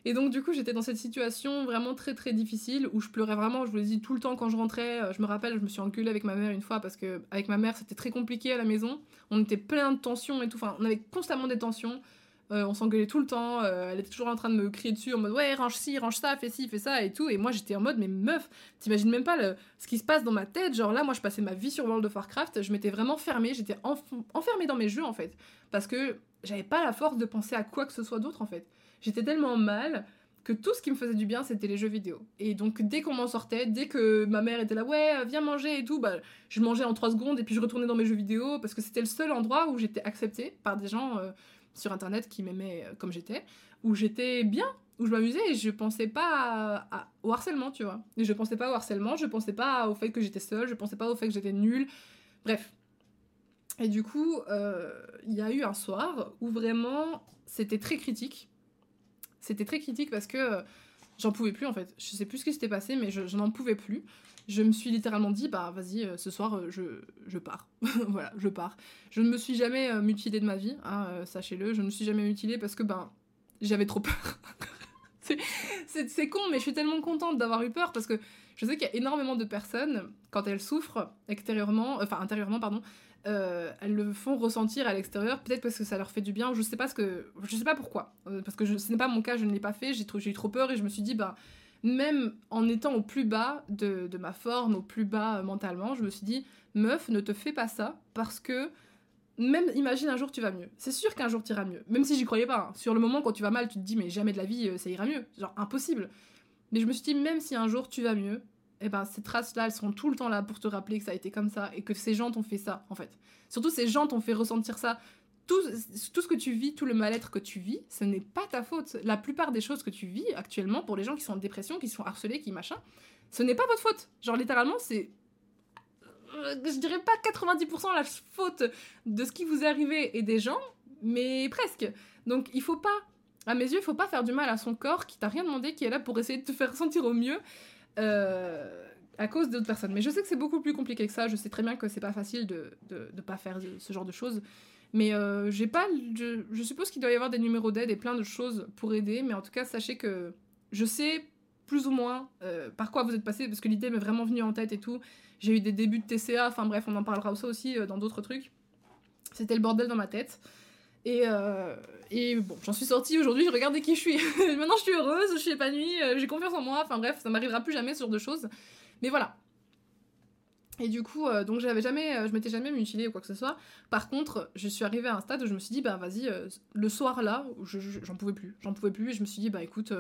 Et donc du coup, j'étais dans cette situation vraiment très très difficile où je pleurais vraiment, je vous l'ai dit tout le temps quand je rentrais. Euh, je me rappelle, je me suis enculée avec ma mère une fois parce que avec ma mère, c'était très compliqué à la maison. On était plein de tensions et tout, enfin, on avait constamment des tensions. Euh, on s'engueulait tout le temps. Euh, elle était toujours en train de me crier dessus en mode ouais, range ci, range ça, fais ci, fais ça et tout. Et moi j'étais en mode mais meuf, t'imagines même pas ce qui se passe dans ma tête. Genre là, moi je passais ma vie sur World of Warcraft, je m'étais vraiment fermée, j'étais enfermée dans mes jeux en fait. Parce que j'avais pas la force de penser à quoi que ce soit d'autre en fait. J'étais tellement mal que tout ce qui me faisait du bien c'était les jeux vidéo. Et donc dès qu'on m'en sortait, dès que ma mère était là ouais viens manger et tout, bah je mangeais en 3 secondes et puis je retournais dans mes jeux vidéo parce que c'était le seul endroit où j'étais acceptée par des gens euh, sur internet qui m'aimaient euh, comme j'étais, où j'étais bien, où je m'amusais et je pensais pas au harcèlement, tu vois. Et je pensais pas au harcèlement, je pensais pas au fait que j'étais seule, je pensais pas au fait que j'étais nulle. Bref. Et du coup, euh, il y a eu un soir où vraiment c'était très critique. C'était très critique parce que euh, j'en pouvais plus en fait. Je sais plus ce qui s'était passé, mais je, n'en pouvais plus je me suis littéralement dit, bah vas-y, euh, ce soir, euh, je, je pars. voilà, je pars. Je ne me suis jamais euh, mutilée de ma vie, hein, sachez-le. Je ne me suis jamais mutilée parce que ben, j'avais trop peur. c'est con, mais je suis tellement contente d'avoir eu peur parce que je sais qu'il y a énormément de personnes, quand elles souffrent extérieurement, enfin intérieurement, pardon, euh, elles le font ressentir à l'extérieur, peut-être parce que ça leur fait du bien, je sais pas ce que, je sais pas pourquoi, euh, parce que ce n'est pas mon cas, je ne l'ai pas fait, j'ai eu trop peur et je me suis dit, bah, même en étant au plus bas de, de ma forme, au plus bas euh, mentalement, je me suis dit, meuf, ne te fais pas ça, parce que même imagine un jour tu vas mieux. C'est sûr qu'un jour tu iras mieux. Même si j'y croyais pas. Hein. Sur le moment quand tu vas mal, tu te dis mais jamais de la vie ça ira mieux. Genre impossible. Mais je me suis dit même si un jour tu vas mieux, eh ben, ces traces-là, elles seront tout le temps là pour te rappeler que ça a été comme ça et que ces gens t'ont fait ça, en fait. Surtout, ces gens t'ont fait ressentir ça. Tout, tout ce que tu vis, tout le mal-être que tu vis, ce n'est pas ta faute. La plupart des choses que tu vis actuellement, pour les gens qui sont en dépression, qui sont harcelés, qui machin, ce n'est pas votre faute. Genre, littéralement, c'est. Euh, je dirais pas 90% la faute de ce qui vous est arrivé et des gens, mais presque. Donc, il faut pas à mes yeux, il faut pas faire du mal à son corps qui t'a rien demandé, qui est là pour essayer de te faire sentir au mieux. Euh, à cause d'autres personnes. Mais je sais que c'est beaucoup plus compliqué que ça. Je sais très bien que c'est pas facile de, de, pas faire ce genre de choses. Mais euh, j'ai pas. Je, je suppose qu'il doit y avoir des numéros d'aide et plein de choses pour aider. Mais en tout cas, sachez que je sais plus ou moins euh, par quoi vous êtes passé parce que l'idée m'est vraiment venue en tête et tout. J'ai eu des débuts de TCA. Enfin bref, on en parlera aussi dans d'autres trucs. C'était le bordel dans ma tête. Et, et bon, j'en suis sortie aujourd'hui, regardez qui je suis. Maintenant, je suis heureuse, je suis épanouie, euh, j'ai confiance en moi. Enfin bref, ça m'arrivera plus jamais ce genre de choses. Mais voilà. Et du coup, euh, donc j'avais jamais, euh, je m'étais jamais mutilée ou quoi que ce soit. Par contre, je suis arrivée à un stade où je me suis dit, bah vas-y, le soir là, j'en pouvais plus, j'en pouvais plus. Et je me suis dit, bah écoute,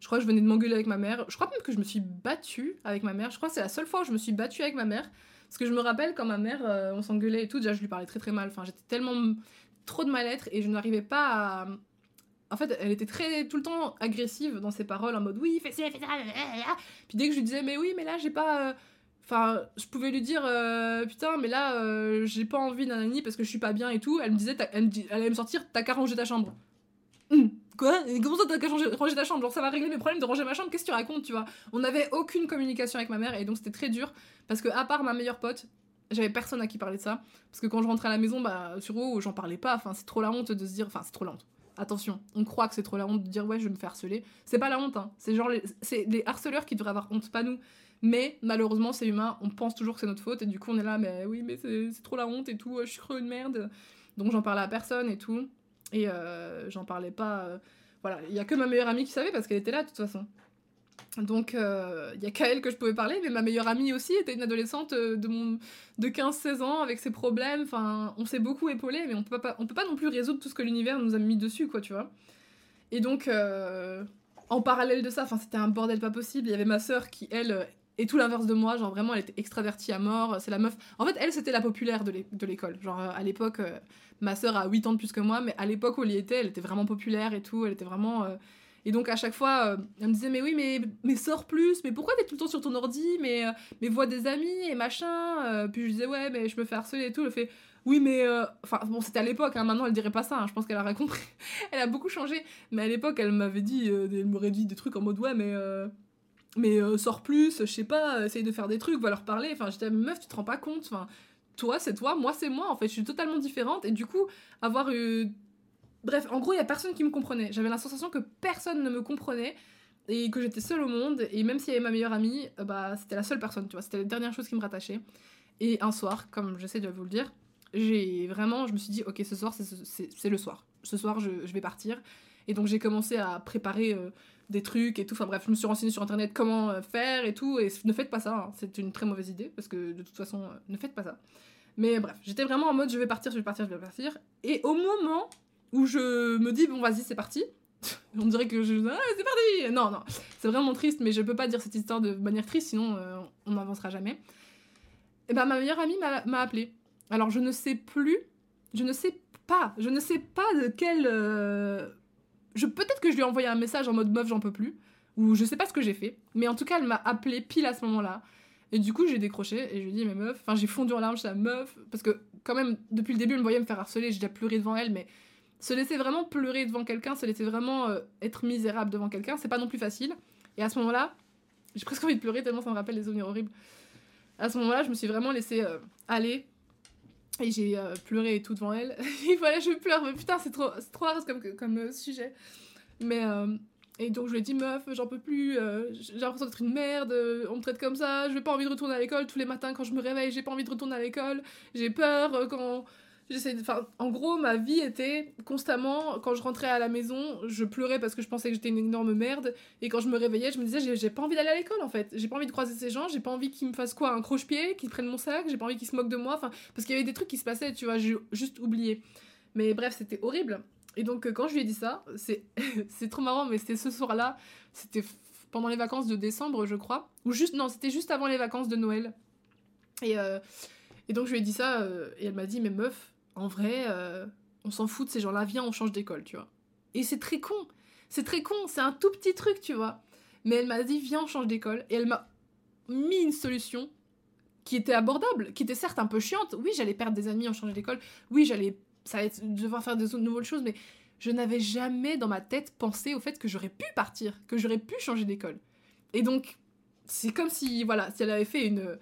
je crois que je venais de m'engueuler avec ma mère. Je crois même que je me suis battue avec ma mère. Je crois que c'est la seule fois où je me suis battue avec ma mère. Parce que je me rappelle quand ma mère, on s'engueulait et tout, déjà je lui parlais très très mal. Enfin, j'étais tellement trop de mal-être et je n'arrivais pas à. En fait, elle était très tout le temps agressive dans ses paroles, en mode oui, fais ça, fais ça, Puis dès que je lui disais, mais oui, mais là, j'ai pas. Euh, enfin, je pouvais lui dire, euh, putain, mais là, euh, j'ai pas envie nanani parce que je suis pas bien et tout. Elle me disait, elle, allait me sortir, t'as qu'à ranger ta chambre. Hum, quoi? Comment ça, t'as qu'à ranger ta chambre? Genre, ça va régler mes problèmes de ranger ma chambre Qu'est-ce que tu racontes, tu vois? On n'avait aucune communication avec ma mère et donc c'était très dur parce que, à part ma meilleure pote, j'avais personne à qui parler de ça. Parce que quand je rentrais à la maison, bah, sur haut, j'en parlais pas. Enfin, c'est trop la honte de se dire. Enfin, c'est trop la honte. Attention, on croit que c'est trop la honte de dire ouais, je vais me faire harceler. C'est pas la honte, hein. C'est genre c'est les harceleurs qui devraient avoir honte, pas nous. Mais malheureusement, c'est humain, on pense toujours que c'est notre faute et du coup, on est là, mais oui, mais c'est trop la honte et tout, je suis creux une merde. Donc j'en parlais à personne et tout. Et euh, j'en parlais pas. Euh, voilà, il y a que ma meilleure amie qui savait parce qu'elle était là de toute façon. Donc, il euh, y a qu'à elle que je pouvais parler, mais ma meilleure amie aussi était une adolescente euh, de, de 15-16 ans avec ses problèmes. Enfin, on s'est beaucoup épaulé, mais on peut pas, on peut pas non plus résoudre tout ce que l'univers nous a mis dessus, quoi, tu vois. Et donc, euh, en parallèle de ça, enfin, c'était un bordel pas possible. Il y avait ma sœur qui, elle, est tout l'inverse de moi. Genre, vraiment, elle était extravertie à mort. C'est la meuf. En fait, elle, c'était la populaire de l'école. Genre, à l'époque, ma sœur a 8 ans de plus que moi, mais à l'époque où elle y était, elle était vraiment populaire et tout. Elle était vraiment et donc à chaque fois, euh, elle me disait mais oui mais mais sors plus, mais pourquoi t'es tout le temps sur ton ordi, mais euh, mais vois des amis et machin. Euh. puis je disais ouais mais je me fais harceler et tout. Elle fait oui mais enfin bon c'était à l'époque, hein, maintenant elle dirait pas ça. Hein, je pense qu'elle a compris. elle a beaucoup changé, mais à l'époque elle m'avait dit, elle m'aurait dit des trucs en mode ouais mais mais sors plus, je sais pas, essaye de faire des trucs, va leur parler. Enfin j'étais meuf tu te rends pas compte. Enfin toi c'est toi, moi c'est moi en fait, je suis totalement différente et du coup avoir eu Bref, en gros, il y a personne qui me comprenait. J'avais la sensation que personne ne me comprenait et que j'étais seule au monde. Et même s'il y avait ma meilleure amie, euh, bah, c'était la seule personne, tu vois. C'était la dernière chose qui me rattachait. Et un soir, comme j'essaie de vous le dire, j'ai vraiment, je me suis dit, ok, ce soir, c'est le soir. Ce soir, je, vais partir. Et donc, j'ai commencé à préparer euh, des trucs et tout. Enfin bref, je me suis renseignée sur internet comment euh, faire et tout. Et ne faites pas ça, hein. c'est une très mauvaise idée parce que de toute façon, ne faites pas ça. Mais bref, j'étais vraiment en mode je vais partir, je vais partir, je vais partir. Et au moment où je me dis, bon, vas-y, c'est parti. On dirait que je. Ah, c'est parti Non, non, c'est vraiment triste, mais je peux pas dire cette histoire de manière triste, sinon euh, on n'avancera jamais. Et eh ben, ma meilleure amie m'a appelé. Alors, je ne sais plus, je ne sais pas, je ne sais pas de quel. Euh, Peut-être que je lui ai envoyé un message en mode meuf, j'en peux plus, ou je sais pas ce que j'ai fait, mais en tout cas, elle m'a appelé pile à ce moment-là. Et du coup, j'ai décroché et je lui ai dit, mais meuf, enfin, j'ai fondu en larmes chez la meuf, parce que quand même, depuis le début, elle me voyait me faire harceler, j'ai déjà pleuré devant elle, mais se laisser vraiment pleurer devant quelqu'un, se laisser vraiment euh, être misérable devant quelqu'un, c'est pas non plus facile. Et à ce moment-là, j'ai presque envie de pleurer tellement ça me rappelle des souvenirs horribles. À ce moment-là, je me suis vraiment laissée euh, aller. Et j'ai euh, pleuré et tout devant elle. et voilà, je pleure. Mais putain, c'est trop, trop rare comme, comme sujet. Mais Et donc je lui ai dit, meuf, j'en peux plus, j'ai l'impression d'être une merde, on me traite comme ça, je n'ai pas envie de retourner à l'école tous les matins quand je me réveille, j'ai pas envie de retourner à l'école, j'ai peur quand en gros, ma vie était constamment, quand je rentrais à la maison, je pleurais parce que je pensais que j'étais une énorme merde, et quand je me réveillais, je me disais, j'ai pas envie d'aller à l'école en fait, j'ai pas envie de croiser ces gens, j'ai pas envie qu'ils me fassent quoi, un croche-pied, qu'ils prennent mon sac, j'ai pas envie qu'ils se moquent de moi, enfin, parce qu'il y avait des trucs qui se passaient, tu vois, j'ai juste oublié. Mais bref, c'était horrible. Et donc, euh, quand je lui ai dit ça, c'est trop marrant, mais c'était ce soir-là, c'était pendant les vacances de décembre, je crois. Ou juste, non, c'était juste avant les vacances de Noël. Et, euh, et donc, je lui ai dit ça, euh, et elle m'a dit, mais meuf, en vrai, on s'en fout de ces gens-là, viens, on change d'école, tu vois. Et c'est très con, c'est très con, c'est un tout petit truc, tu vois. Mais elle m'a dit, viens, on change d'école. Et elle m'a mis une solution qui était abordable, qui était certes un peu chiante. Oui, j'allais perdre des amis en changeant d'école. Oui, j'allais ça allait devoir faire des nouvelles choses, mais je n'avais jamais dans ma tête pensé au fait que j'aurais pu partir, que j'aurais pu changer d'école. Et donc, c'est comme si, voilà, si elle avait fait une,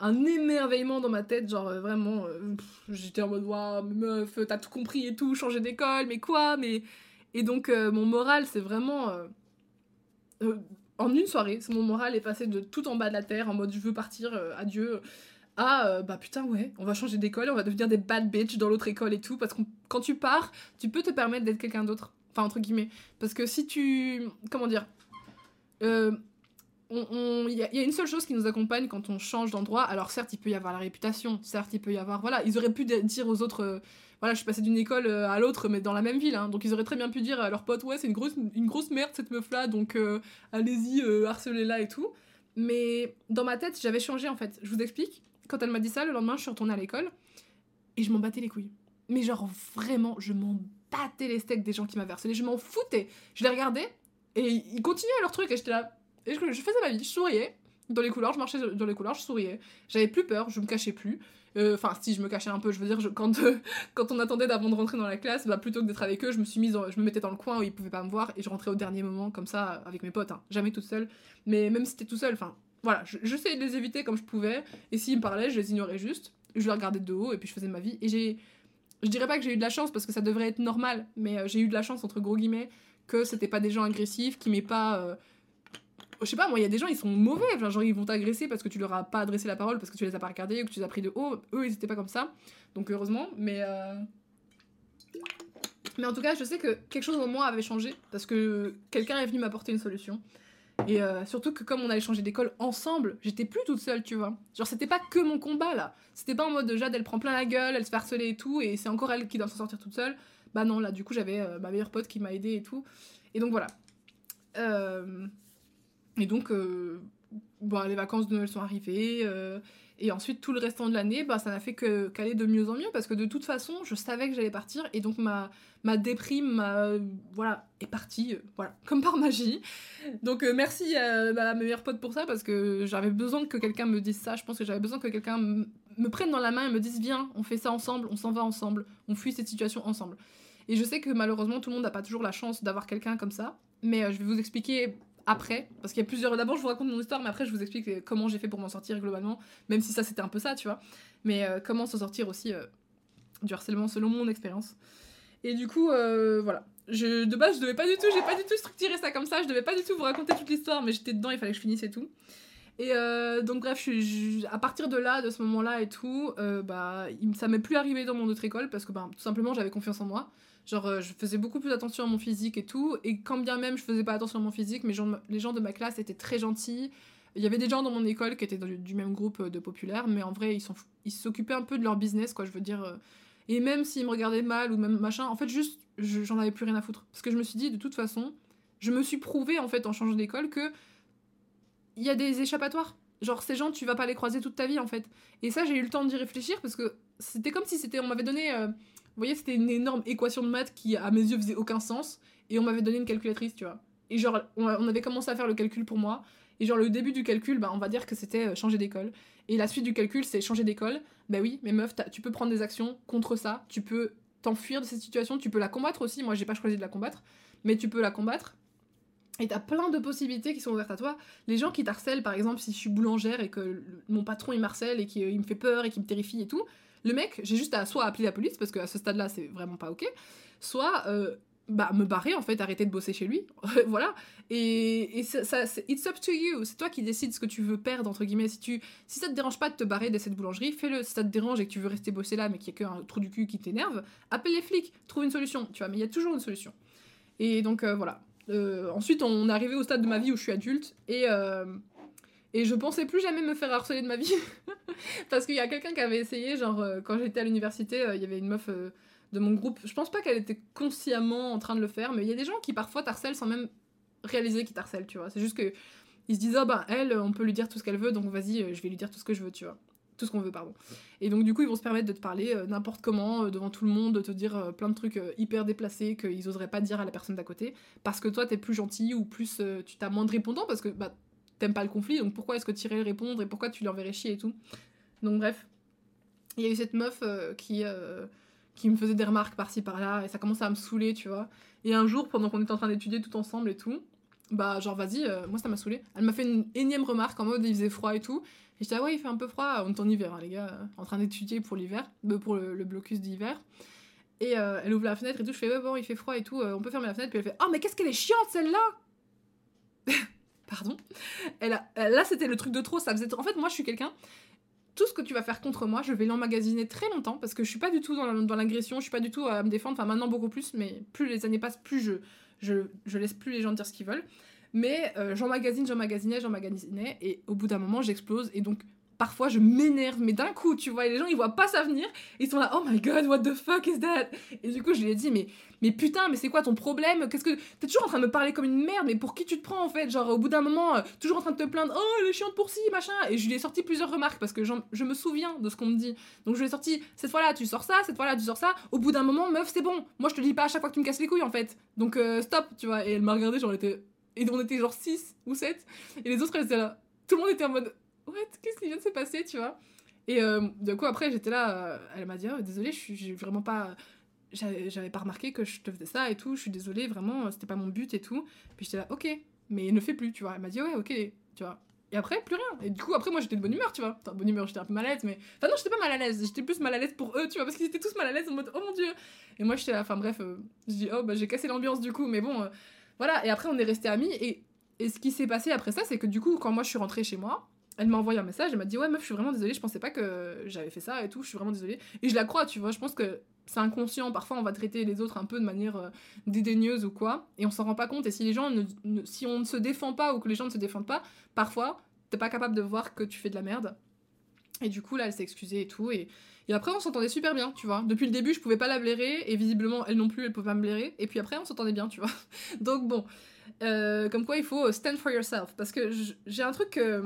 un émerveillement dans ma tête, genre euh, vraiment, euh, j'étais en mode, waouh, meuf, t'as tout compris et tout, changer d'école, mais quoi, mais... Et donc, euh, mon moral, c'est vraiment... en une soirée, mon moral est passé de tout en bas de la terre, en mode, je veux partir, adieu euh, bah putain ouais, on va changer d'école, on va devenir des bad bitch dans l'autre école et tout, parce que quand tu pars, tu peux te permettre d'être quelqu'un d'autre. Enfin, entre guillemets. Parce que si tu... Comment dire il y, a une seule chose qui nous accompagne quand on change d'endroit. Alors certes, il peut y avoir la réputation, certes, il peut y avoir... Voilà, ils auraient pu dire aux autres... Euh, voilà, je suis passée d'une école à l'autre, mais dans la même ville. Hein. donc ils auraient très bien pu dire à leurs potes, ouais, c'est une grosse, une grosse merde cette meuf-là, donc allez-y, harcelez-la et tout. Mais dans ma tête, j'avais changé en fait. Je vous explique quand elle m'a dit ça, le lendemain, je suis retournée à l'école et je m'en battais les couilles. Mais genre vraiment, je m'en battais les steaks des gens qui m'avaient harcelé. Je m'en foutais. Je les regardais et ils continuaient leur truc et j'étais là. Je, faisais ma vie, je souriais dans les couloirs, je marchais dans les couloirs, je souriais. J'avais plus peur, je me cachais plus. Euh, enfin, si je me cachais un peu, je veux dire, quand, euh, quand on attendait d'avant de rentrer dans la classe, bah, plutôt que d'être avec eux, je me suis mise, je me mettais dans le coin où ils pouvaient pas me voir et je rentrais au dernier moment comme ça avec mes potes, hein. jamais toute seule. Mais même si c'était tout seul, enfin, voilà, j'essayais de les éviter comme je pouvais. Et s'ils me parlaient, je les ignorais juste. Je les regardais de haut et puis je faisais ma vie. Et j'ai. Je dirais pas que j'ai eu de la chance parce que ça devrait être normal, mais euh, j'ai eu de la chance, entre gros guillemets, que c'était pas des gens agressifs, qui m'aient pas. Je sais pas, moi, il y a des gens, ils sont mauvais. genre, ils vont t'agresser parce que tu leur as pas adressé la parole, parce que tu les as pas regardés ou que tu les as pris de haut. Eux, ils étaient pas comme ça. Donc, heureusement. Mais. Euh, mais en tout cas, je sais que quelque chose en moi avait changé parce que quelqu'un est venu m'apporter une solution. Et euh, surtout que comme on allait changer d'école ensemble, j'étais plus toute seule, tu vois. Genre, c'était pas que mon combat là. C'était pas en mode Jade, elle prend plein la gueule, elle se fait harceler et tout, et c'est encore elle qui doit s'en sortir toute seule. Bah non, là, du coup, j'avais euh, ma meilleure pote qui m'a aidée et tout. Et donc voilà. Euh, et donc, bon, les vacances de Noël sont arrivées. Et ensuite, tout le restant de l'année, bah, ça n'a fait que qu'aller de mieux en mieux parce que de toute façon, je savais que j'allais partir et donc ma, ma déprime, voilà, est partie, euh, voilà, comme par magie. Donc euh, merci à, ma meilleure pote pour ça parce que j'avais besoin que quelqu'un me dise ça. Je pense que j'avais besoin que quelqu'un me prenne dans la main et me dise viens, on fait ça ensemble, on s'en va ensemble, on fuit cette situation ensemble. Et je sais que malheureusement, tout le monde n'a pas toujours la chance d'avoir quelqu'un comme ça. Mais euh, je vais vous expliquer après, parce qu'il y a plusieurs. D'abord, je vous raconte mon histoire, mais après, je vous explique comment j'ai fait pour m'en sortir globalement, même si ça c'était un peu ça, tu vois. Mais euh, comment s'en sortir aussi euh, du harcèlement selon mon expérience. Et du coup, euh, voilà. De base, je devais pas du tout, j'ai pas du tout structuré ça comme ça, je devais pas du tout vous raconter toute l'histoire, mais j'étais dedans, il fallait que je finisse et tout. Et donc, bref, à partir de là, de ce moment-là et tout, bah, ça m'est plus arrivé dans mon autre école parce que, bah, tout simplement, j'avais confiance en moi. Genre, euh, je faisais beaucoup plus attention à mon physique et tout. Et quand bien même je faisais pas attention à mon physique, mais les gens de ma classe étaient très gentils. Il y avait des gens dans mon école qui étaient du, même groupe euh, de populaires, mais en vrai, ils s'occupaient un peu de leur business, quoi, je veux dire. Euh. Et même s'ils me regardaient mal ou même machin, en fait, juste, j'en avais plus rien à foutre. Parce que je me suis dit, de toute façon, je me suis prouvé, en fait, en changeant d'école, que il y a des échappatoires. Genre, ces gens, tu vas pas les croiser toute ta vie, en fait. Et ça, j'ai eu le temps d'y réfléchir parce que c'était comme si c'était, on m'avait donné. Vous voyez, c'était une énorme équation de maths qui, à mes yeux, faisait aucun sens. Et on m'avait donné une calculatrice, tu vois. Et genre, on, avait commencé à faire le calcul pour moi. Et genre, le début du calcul, bah, on va dire que c'était euh, changer d'école. Et la suite du calcul, c'est changer d'école. Bah oui, mais meuf, tu peux prendre des actions contre ça. Tu peux t'enfuir de cette situation. Tu peux la combattre aussi. Moi, j'ai pas choisi de la combattre. Mais tu peux la combattre. Et t'as plein de possibilités qui sont ouvertes à toi. Les gens qui t'harcèlent, par exemple, si je suis boulangère et que mon patron il m'harcèle et qu'il me fait peur et qu'il me terrifie et tout, le mec, j'ai juste à soit appeler la police, parce qu'à ce stade-là, c'est vraiment pas ok, soit euh, bah, me barrer en fait, arrêter de bosser chez lui. voilà. Et, et ça, ça c'est it's up to you. C'est toi qui décides ce que tu veux perdre, entre guillemets. Si, tu, si ça te dérange pas de te barrer de cette boulangerie, fais-le. Si ça te dérange et que tu veux rester bosser là, mais qu'il y a qu'un trou du cul qui t'énerve, appelle les flics, trouve une solution, tu vois. Mais il y a toujours une solution. Et donc euh, voilà. Euh, ensuite, on est arrivé au stade de ma vie où je suis adulte et. Euh, et je pensais plus jamais me faire harceler de ma vie. Parce qu'il y a quelqu'un qui avait essayé, genre, quand j'étais à l'université, il y avait une meuf de mon groupe. Je pense pas qu'elle était consciemment en train de le faire, mais il y a des gens qui parfois t'harcèlent sans même réaliser qu'ils t'harcèlent, tu vois. C'est juste que ils se disent, oh bah elle, on peut lui dire tout ce qu'elle veut, donc vas-y, euh, je vais lui dire tout ce que je veux, tu vois. Tout ce qu'on veut, pardon. Et donc du coup, ils vont se permettre de te parler euh, n'importe comment, euh, devant tout le monde, de te dire plein de trucs hyper déplacés qu'ils oseraient pas dire à la personne d'à côté, parce que toi, t'es plus gentil ou plus, tu t'as moins de répondants, parce que bah, t'aimes pas le conflit, donc pourquoi est-ce que tu irais répondre et pourquoi tu lui enverrais chier et tout. Donc bref, il y a eu cette meuf qui qui me faisait des remarques par-ci par-là, et ça commençait à me saouler, tu vois. Et un jour, pendant qu'on était en train d'étudier tout ensemble et tout, bah genre vas-y, euh, moi ça m'a saoulé. Elle m'a fait une énième remarque en mode il faisait froid et tout. Et j'étais ah ouais, il fait un peu froid, on est en hiver, hein, les gars, en train d'étudier pour l'hiver, euh, pour le, blocus d'hiver. Et euh, elle ouvre la fenêtre et tout, je fais ouais, bon, il fait froid et tout, on peut fermer la fenêtre. Puis elle fait oh, mais qu'est-ce qu'elle est chiante celle-là Pardon. Elle là, c'était le truc de trop. Ça faisait. En fait, moi, je suis quelqu'un tout ce que tu vas faire contre moi, je vais l'emmagasiner très longtemps parce que je suis pas du tout dans l'agression, je suis pas du tout à me défendre, enfin maintenant beaucoup plus, mais plus les années passent, plus je, je, je laisse plus les gens dire ce qu'ils veulent. Mais euh, j'emmagasine, j'emmagasinais, j'emmagasinais, et au bout d'un moment j'explose, et donc parfois je m'énerve, mais d'un coup, tu vois, et les gens ils voient pas ça venir, ils sont là, oh my god, what the fuck is that? Et du coup, je lui ai dit, mais, mais putain, mais c'est quoi ton problème? Qu'est-ce que. T'es toujours en train de me parler comme une merde, mais pour qui tu te prends en fait? Genre, au bout d'un moment, euh, toujours en train de te plaindre, oh, elle est chiante pour ci, machin. Et je lui ai sorti plusieurs remarques parce que je me souviens de ce qu'on me dit. Donc je lui ai sorti, cette fois-là, tu sors ça, cette fois-là, tu sors ça. Au bout d'un moment, meuf, c'est bon. Moi, je te dis pas à chaque fois que tu me casses les couilles en fait. Donc euh, stop, tu vois. Et elle m'a regardé, genre, était. Et on était genre 6 ou 7. Et les autres, elles étaient là. Tout le monde était en mode what? Qu'est-ce qui vient de se passer, tu vois? Et euh, du coup, après, j'étais là, euh, elle m'a dit, oh, désolée, je suis vraiment pas. J'avais pas remarqué que je te faisais ça et tout, je suis désolée, vraiment, c'était pas mon but et tout. Puis j'étais là, ok, mais ne fais plus, tu vois. Elle m'a dit, ouais, ok, tu vois. Et après, plus rien. Et du coup, après, moi, j'étais de bonne humeur, tu vois. Enfin, bonne humeur, j'étais un peu mal à l'aise, mais. Enfin, non, j'étais pas mal à l'aise. J'étais plus mal à l'aise pour eux, tu vois, parce qu'ils étaient tous mal à l'aise en mode, oh mon dieu. Et moi, j'étais là, enfin, bref, euh, je dis, oh, bah, j'ai cassé l'ambiance du coup, mais bon, voilà. Et après, on est restés amis. Et, et ce qui s'est passé après ça, c'est que du coup, quand moi, je suis rentrée chez moi, elle m'a envoyé un message, elle m'a dit ouais meuf je suis vraiment désolée, je pensais pas que j'avais fait ça et tout, je suis vraiment désolée. Et je la crois, tu vois, je pense que c'est inconscient, parfois on va traiter les autres un peu de manière euh, dédaigneuse ou quoi, et on s'en rend pas compte, et si les gens ne, si on ne se défend pas ou que les gens ne se défendent pas, parfois t'es pas capable de voir que tu fais de la merde. Et du coup là elle s'est excusée et tout, et, et après on s'entendait super bien, tu vois. Depuis le début je pouvais pas la blairer, et visiblement elle non plus elle pouvait pas me blairer, et puis après on s'entendait bien, tu vois. Donc bon, euh, comme quoi il faut stand for yourself, parce que j'ai un truc... que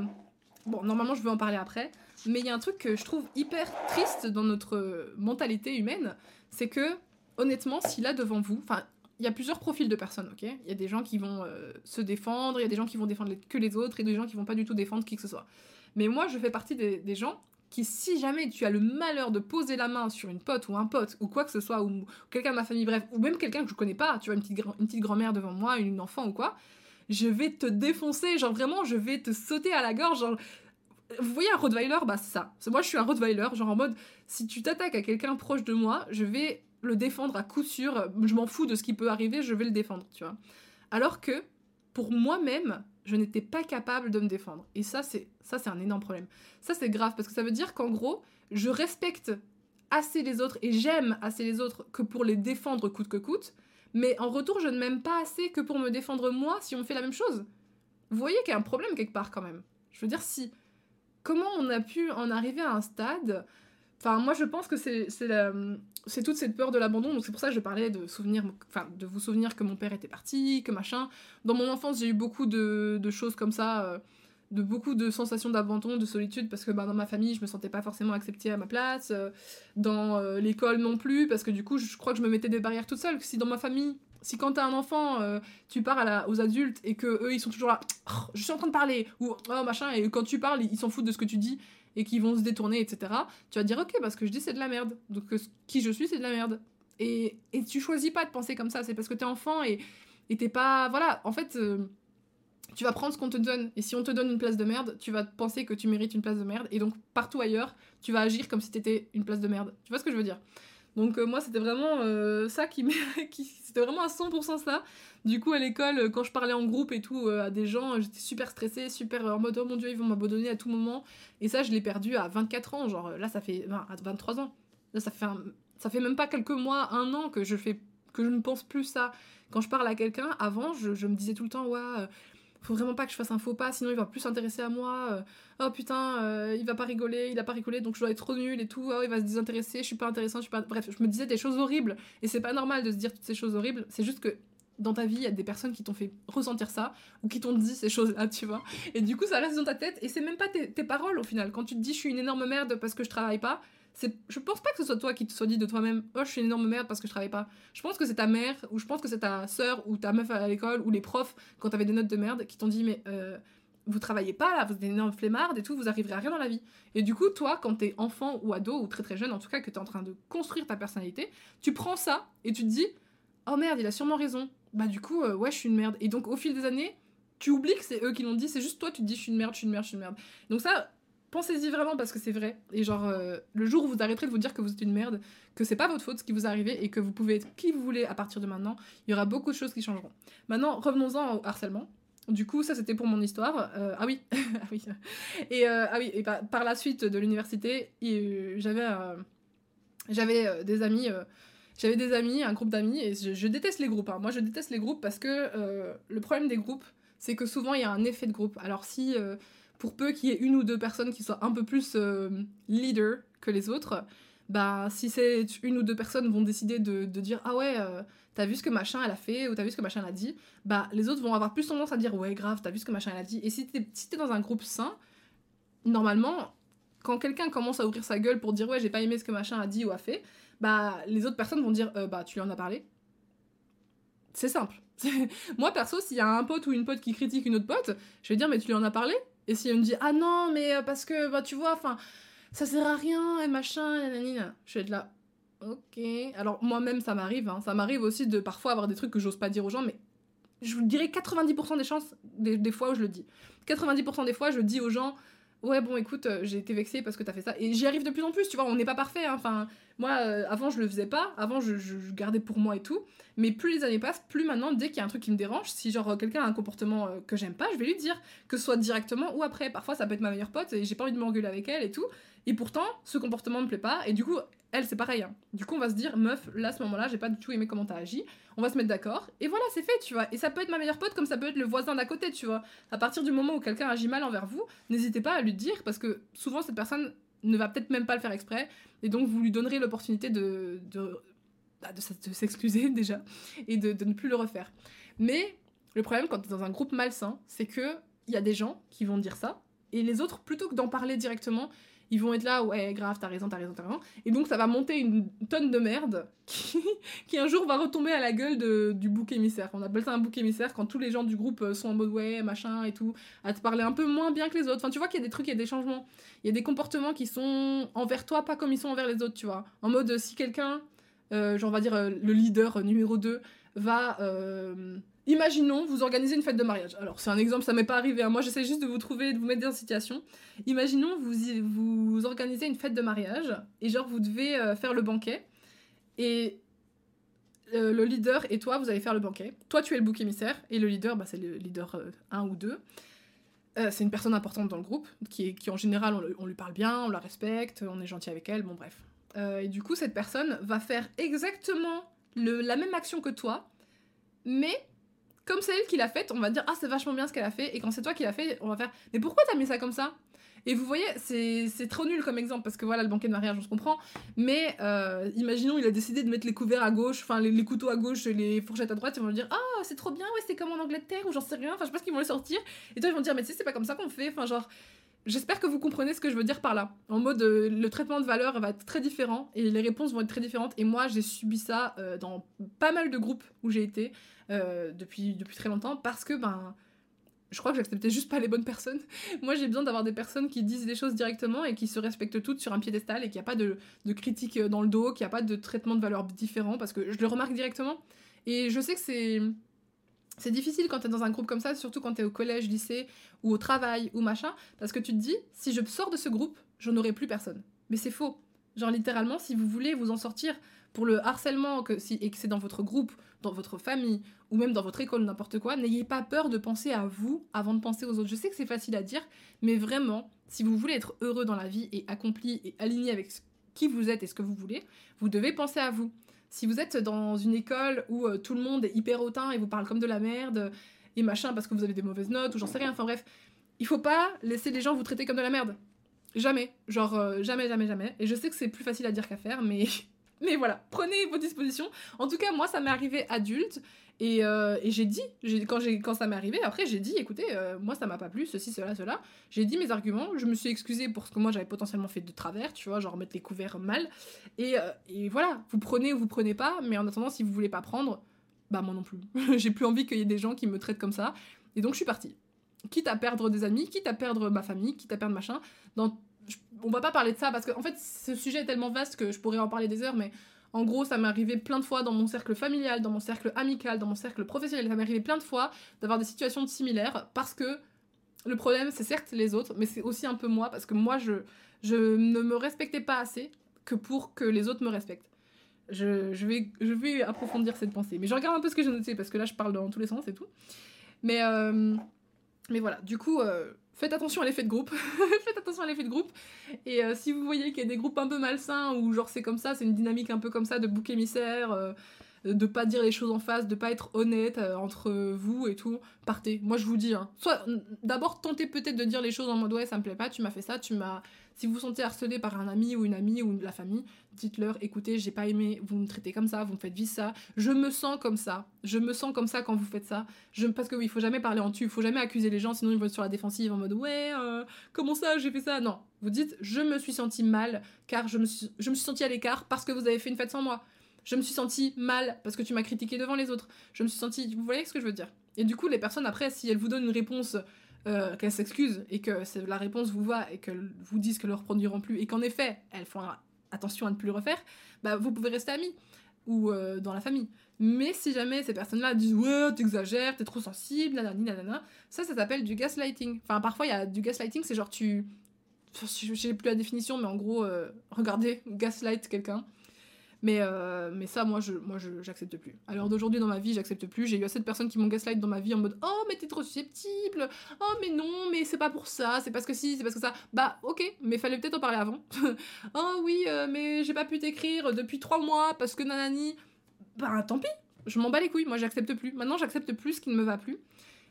Bon, normalement, je vais en parler après. Mais il y a un truc que je trouve hyper triste dans notre mentalité humaine. C'est que, honnêtement, si là devant vous. Enfin, il y a plusieurs profils de personnes, ok? Il y a des gens qui vont euh, se défendre, il y a des gens qui vont défendre que les autres, et des gens qui vont pas du tout défendre qui que ce soit. Mais moi, je fais partie des, gens qui, si jamais tu as le malheur de poser la main sur une pote ou un pote, ou quoi que ce soit, ou quelqu'un de ma famille, bref, ou même quelqu'un que je connais pas, tu vois, une petite, une petite grand-mère devant moi, une enfant ou quoi, je vais te défoncer, genre vraiment, je vais te sauter à la gorge, genre... Vous voyez un Rottweiler, bah c'est ça. Moi je suis un Rottweiler, genre en mode, si tu t'attaques à quelqu'un proche de moi, je vais le défendre à coup sûr, je m'en fous de ce qui peut arriver, je vais le défendre, tu vois. Alors que, pour moi-même, je n'étais pas capable de me défendre. Et ça, c'est ça c'est un énorme problème. Ça, c'est grave, parce que ça veut dire qu'en gros, je respecte assez les autres et j'aime assez les autres que pour les défendre coûte que coûte, mais en retour, je ne m'aime pas assez que pour me défendre moi si on fait la même chose. Vous voyez qu'il y a un problème quelque part quand même. Je veux dire, si. Comment on a pu en arriver à un stade? Enfin, moi je pense que c'est c'est toute cette peur de l'abandon. Donc c'est pour ça que je parlais de souvenir, enfin de vous souvenir que mon père était parti, que machin. Dans mon enfance, j'ai eu beaucoup de, de, choses comme ça. Euh, de beaucoup de sensations d'abandon, de solitude, parce que bah, dans ma famille, je me sentais pas forcément acceptée à ma place, euh, dans euh, l'école non plus, parce que du coup, je crois que je me mettais des barrières toute seule. Si dans ma famille, si quand t'as un enfant, euh, tu parles à aux adultes et que eux ils sont toujours là, je suis en train de parler, ou oh machin, et quand tu parles, ils s'en foutent de ce que tu dis et qu'ils vont se détourner, etc., tu vas dire ok, parce que je dis c'est de la merde. Donc qui je suis, c'est de la merde. Et, et tu choisis pas de penser comme ça, c'est parce que t'es enfant et t'es pas. Voilà, en fait tu vas prendre ce qu'on te donne. Et si on te donne une place de merde, tu vas penser que tu mérites une place de merde. Et donc, partout ailleurs, tu vas agir comme si t'étais une place de merde. Tu vois ce que je veux dire? Donc euh, moi, c'était vraiment euh, ça qui qui C'était vraiment à 100% ça. Du coup, à l'école, euh, quand je parlais en groupe et tout à des gens, j'étais super stressée, super en mode oh mon dieu, ils vont m'abandonner à tout moment. Et ça, je l'ai perdu à 24 ans. Genre là, ça fait. à 23 ans. Là, ça fait, ça fait même pas quelques mois, un an que je fais que je ne pense plus ça. Quand je parle à quelqu'un, avant, je, je, me disais tout le temps, ouais, faut vraiment pas que je fasse un faux pas, sinon il va plus s'intéresser à moi. Euh, oh putain, euh, il va pas rigoler, il a pas rigolé, donc je dois être trop nul et tout. Oh, il va se désintéresser, je suis pas intéressant, je suis pas. Bref, je me disais des choses horribles. Et c'est pas normal de se dire toutes ces choses horribles. C'est juste que dans ta vie, il y a des personnes qui t'ont fait ressentir ça ou qui t'ont dit ces choses-là, tu vois. Et du coup, ça reste dans ta tête et c'est même pas tes, tes paroles au final. Quand tu te dis je suis une énorme merde parce que je travaille pas, je pense pas que ce soit toi qui te sois dit de toi-même oh je suis une énorme merde parce que je travaille pas je pense que c'est ta mère ou je pense que c'est ta sœur ou ta meuf à l'école ou les profs quand t'avais des notes de merde qui t'ont dit mais euh, vous travaillez pas là vous êtes une énorme flemmarde et tout vous arriverez à rien dans la vie et du coup toi quand t'es enfant ou ado ou très très jeune en tout cas que t'es en train de construire ta personnalité tu prends ça et tu te dis oh merde il a sûrement raison bah du coup euh, ouais je suis une merde. Et donc au fil des années tu oublies que c'est eux qui l'ont dit c'est juste toi tu te dis je suis une merde je suis une merde je suis une merde donc ça pensez-y vraiment parce que c'est vrai. Et genre, euh, le jour où vous arrêterez de vous dire que vous êtes une merde, que c'est pas votre faute ce qui vous est arrivé et que vous pouvez être qui vous voulez à partir de maintenant, il y aura beaucoup de choses qui changeront. Maintenant, revenons-en au harcèlement. Du coup, ça c'était pour mon histoire. Euh, ah oui, ah oui. Et euh, ah oui, et par, la suite de l'université, j'avais j'avais des amis. j'avais des amis, un groupe d'amis, et je, déteste les groupes. Hein. Moi, je déteste les groupes parce que le problème des groupes, c'est que souvent il y a un effet de groupe. Alors si pour peu qu'il y ait une ou deux personnes qui soient un peu plus euh, leader que les autres, bah si c'est une ou deux personnes vont décider de, dire ah ouais euh, t'as vu ce que machin elle a fait ou t'as vu ce que machin elle a dit, bah les autres vont avoir plus tendance à dire ouais grave t'as vu ce que machin elle a dit. Et si t'es si dans un groupe sain, normalement quand quelqu'un commence à ouvrir sa gueule pour dire ouais j'ai pas aimé ce que machin a dit ou a fait, bah les autres personnes vont dire euh, bah tu lui en as parlé. C'est simple. Moi perso s'il y a un pote ou une pote qui critique une autre pote, je vais dire mais tu lui en as parlé? Et si elle me dit ah non mais euh, parce que bah tu vois enfin ça sert à rien et machin nanana, je vais être là ok. Alors moi-même ça m'arrive hein. ça m'arrive aussi de parfois avoir des trucs que j'ose pas dire aux gens mais je vous dirais 90% des chances des, fois où je le dis. 90% des fois je dis aux gens ouais bon écoute euh, j'ai été vexée parce que t'as fait ça. Et j'y arrive de plus en plus tu vois on n'est pas parfait hein. enfin moi euh, avant je le faisais pas. Avant je, gardais pour moi et tout. Mais plus les années passent plus maintenant dès qu'il y a un truc qui me dérange si genre quelqu'un a un comportement euh, que j'aime pas je vais lui dire. Que ce soit directement ou après. Parfois ça peut être ma meilleure pote et j'ai pas envie de m'engueuler avec elle et tout. Et pourtant ce comportement me plaît pas. Et du coup elle c'est pareil hein. du coup on va se dire meuf là à ce moment là j'ai pas du tout aimé comment t'as agi. On va se mettre d'accord. Et voilà c'est fait tu vois. Et ça peut être ma meilleure pote comme ça peut être le voisin d'à côté tu vois. À partir du moment où quelqu'un agit mal envers vous n'hésitez pas à lui dire parce que souvent cette personne ne va peut-être même pas le faire exprès, et donc vous lui donnerez l'opportunité de, de, bah, de, s'excuser déjà, et de, de, ne plus le refaire. Mais le problème quand tu es dans un groupe malsain, c'est que il y a des gens qui vont dire ça, et les autres, plutôt que d'en parler directement, ils vont être là, ouais, grave, t'as raison, t'as raison, t'as raison. Et donc ça va monter une tonne de merde qui, un jour va retomber à la gueule de, du bouc émissaire. On appelle ça un bouc émissaire quand tous les gens du groupe euh, sont en mode ouais, machin et tout, à te parler un peu moins bien que les autres. Enfin, tu vois qu'il y a des trucs, il y a des changements. Il y a des comportements qui sont envers toi, pas comme ils sont envers les autres, tu vois. En mode, si quelqu'un, euh, genre on va dire euh, le leader numéro 2, va Imaginons, vous organisez une fête de mariage. Alors, c'est un exemple, ça m'est pas arrivé. Hein. Moi, j'essaie juste de vous trouver, de vous mettre dans une situation. Imaginons, vous, vous organisez une fête de mariage et genre, vous devez euh, faire le banquet. Et euh, le leader et toi, vous allez faire le banquet. Toi, tu es le bouc émissaire et le leader, bah, c'est le leader 1 euh, ou 2. c'est une personne importante dans le groupe qui, qui en général, on, on, lui parle bien, on la respecte, on est gentil avec elle, bon, bref. et du coup, cette personne va faire exactement le, la même action que toi, mais comme c'est elle qui l'a faite, on va dire ah c'est vachement bien ce qu'elle a fait, et quand c'est toi qui l'a fait, on va faire mais pourquoi t'as mis ça comme ça? Et vous voyez, c'est trop nul comme exemple parce que voilà, le banquet de mariage, on se comprend. Mais euh, imaginons, il a décidé de mettre les couverts à gauche, enfin les, couteaux à gauche, les fourchettes à droite. Ils vont dire Ah, c'est trop bien, ouais, c'est comme en Angleterre ou j'en sais rien. Enfin, je sais pas ce qu'ils vont les sortir. Et toi, ils vont dire Mais tu sais, c'est pas comme ça qu'on fait. Enfin, genre, J'espère que vous comprenez ce que je veux dire par là. En mode, euh, le traitement de valeur va être très différent et les réponses vont être très différentes. Et moi, j'ai subi ça euh, dans pas mal de groupes où j'ai été euh, depuis, depuis très longtemps parce que, ben, je crois que j'acceptais juste pas les bonnes personnes. moi, j'ai besoin d'avoir des personnes qui disent des choses directement et qui se respectent toutes sur un piédestal et qu'il n'y a pas de, de critique dans le dos, qu'il n'y a pas de traitement de valeur différent parce que je le remarque directement. Et je sais que c'est c'est difficile quand t'es dans un groupe comme ça, surtout quand t'es au collège, lycée, ou au travail, ou machin, parce que tu te dis, si je sors de ce groupe, j'en aurai plus personne. Mais c'est faux. Genre littéralement, si vous voulez vous en sortir, pour le harcèlement que si, et que c'est dans votre groupe, dans votre famille ou même dans votre école, n'importe quoi, n'ayez pas peur de penser à vous avant de penser aux autres. Je sais que c'est facile à dire, mais vraiment, si vous voulez être heureux dans la vie et accompli et aligné avec qui vous êtes et ce que vous voulez, vous devez penser à vous. Si vous êtes dans une école où euh, tout le monde est hyper hautain et vous parle comme de la merde et machin parce que vous avez des mauvaises notes ou j'en sais rien, enfin bref, il faut pas laisser les gens vous traiter comme de la merde. Jamais, genre euh, jamais, jamais, jamais. Et je sais que c'est plus facile à dire qu'à faire, mais mais voilà, prenez vos dispositions. En tout cas, moi, ça m'est arrivé adulte et, euh, et j'ai dit, quand, quand ça m'est arrivé, après, j'ai dit, écoutez, euh, moi, ça m'a pas plu, ceci, cela, cela. J'ai dit mes arguments, je me suis excusée pour ce que moi, j'avais potentiellement fait de travers, tu vois, genre mettre les couverts mal. Et, euh, et voilà, vous prenez ou vous prenez pas, mais en attendant, si vous voulez pas prendre, bah moi non plus. j'ai plus envie qu'il y ait des gens qui me traitent comme ça. Et donc, je suis partie. Quitte à perdre des amis, quitte à perdre ma famille, quitte à perdre machin. Dans... On va pas parler de ça parce que, en fait, ce sujet est tellement vaste que je pourrais en parler des heures, mais en gros, ça m'est arrivé plein de fois dans mon cercle familial, dans mon cercle amical, dans mon cercle professionnel. Ça m'est arrivé plein de fois d'avoir des situations similaires parce que le problème, c'est certes les autres, mais c'est aussi un peu moi parce que moi, je, je ne me respectais pas assez que pour que les autres me respectent. Je, vais, je approfondir cette pensée. Mais je regarde un peu ce que j'ai noté parce que là, je parle dans tous les sens et tout. Mais, euh, voilà, du coup, euh, faites attention à l'effet de groupe. faites attention à l'effet de groupe. Et euh, si vous voyez qu'il y a des groupes un peu malsains, ou genre c'est comme ça, c'est une dynamique un peu comme ça de bouc émissaire, euh, de pas dire les choses en face, de pas être honnête euh, entre vous et tout, partez. Moi je vous dis, hein. soit d'abord tentez peut-être de dire les choses en mode ouais ça me plaît pas, tu m'as fait ça, tu m'as si vous vous sentez harcelé par un ami ou une amie ou la famille, dites-leur écoutez, j'ai pas aimé, vous me traitez comme ça, vous me faites vivre ça, je me sens comme ça, je me sens comme ça quand vous faites ça. Je, parce que oui, il faut jamais parler en tu, il faut jamais accuser les gens, sinon ils vont être sur la défensive en mode ouais, euh, comment ça, j'ai fait ça? Non, vous dites je me suis senti mal car je me suis, je me suis senti à l'écart parce que vous avez fait une fête sans moi. Je me suis senti mal parce que tu m'as critiqué devant les autres. Je me suis senti. Vous voyez ce que je veux dire? Et du coup, les personnes, après, si elles vous donnent une réponse euh, qu'elles s'excusent et que la réponse vous va et qu'elles vous disent qu'elles ne reproduiront plus et qu'en effet elles font attention à ne plus le refaire, bah vous pouvez rester amis ou euh, dans la famille. Mais si jamais ces personnes-là disent ouais t'exagères, t'es trop sensible, nanani nanana, ça ça s'appelle du gaslighting. Enfin parfois il y a du gaslighting, c'est genre tu, je sais plus la définition, mais en gros euh, regardez gaslight quelqu'un mais, euh, mais ça, moi, je, moi, j'accepte plus. À l'heure d'aujourd'hui, dans ma vie, j'accepte plus. J'ai eu assez de personnes qui m'ont gaslight dans ma vie en mode Oh, mais t'es trop susceptible. Oh, mais non, mais c'est pas pour ça. C'est parce que si, c'est parce que ça. Bah, ok, mais fallait peut-être en parler avant. oh, oui, euh, mais j'ai pas pu t'écrire depuis trois mois parce que nanani. Bah, tant pis. Je m'en bats les couilles. Moi, j'accepte plus. Maintenant, j'accepte plus ce qui ne me va plus.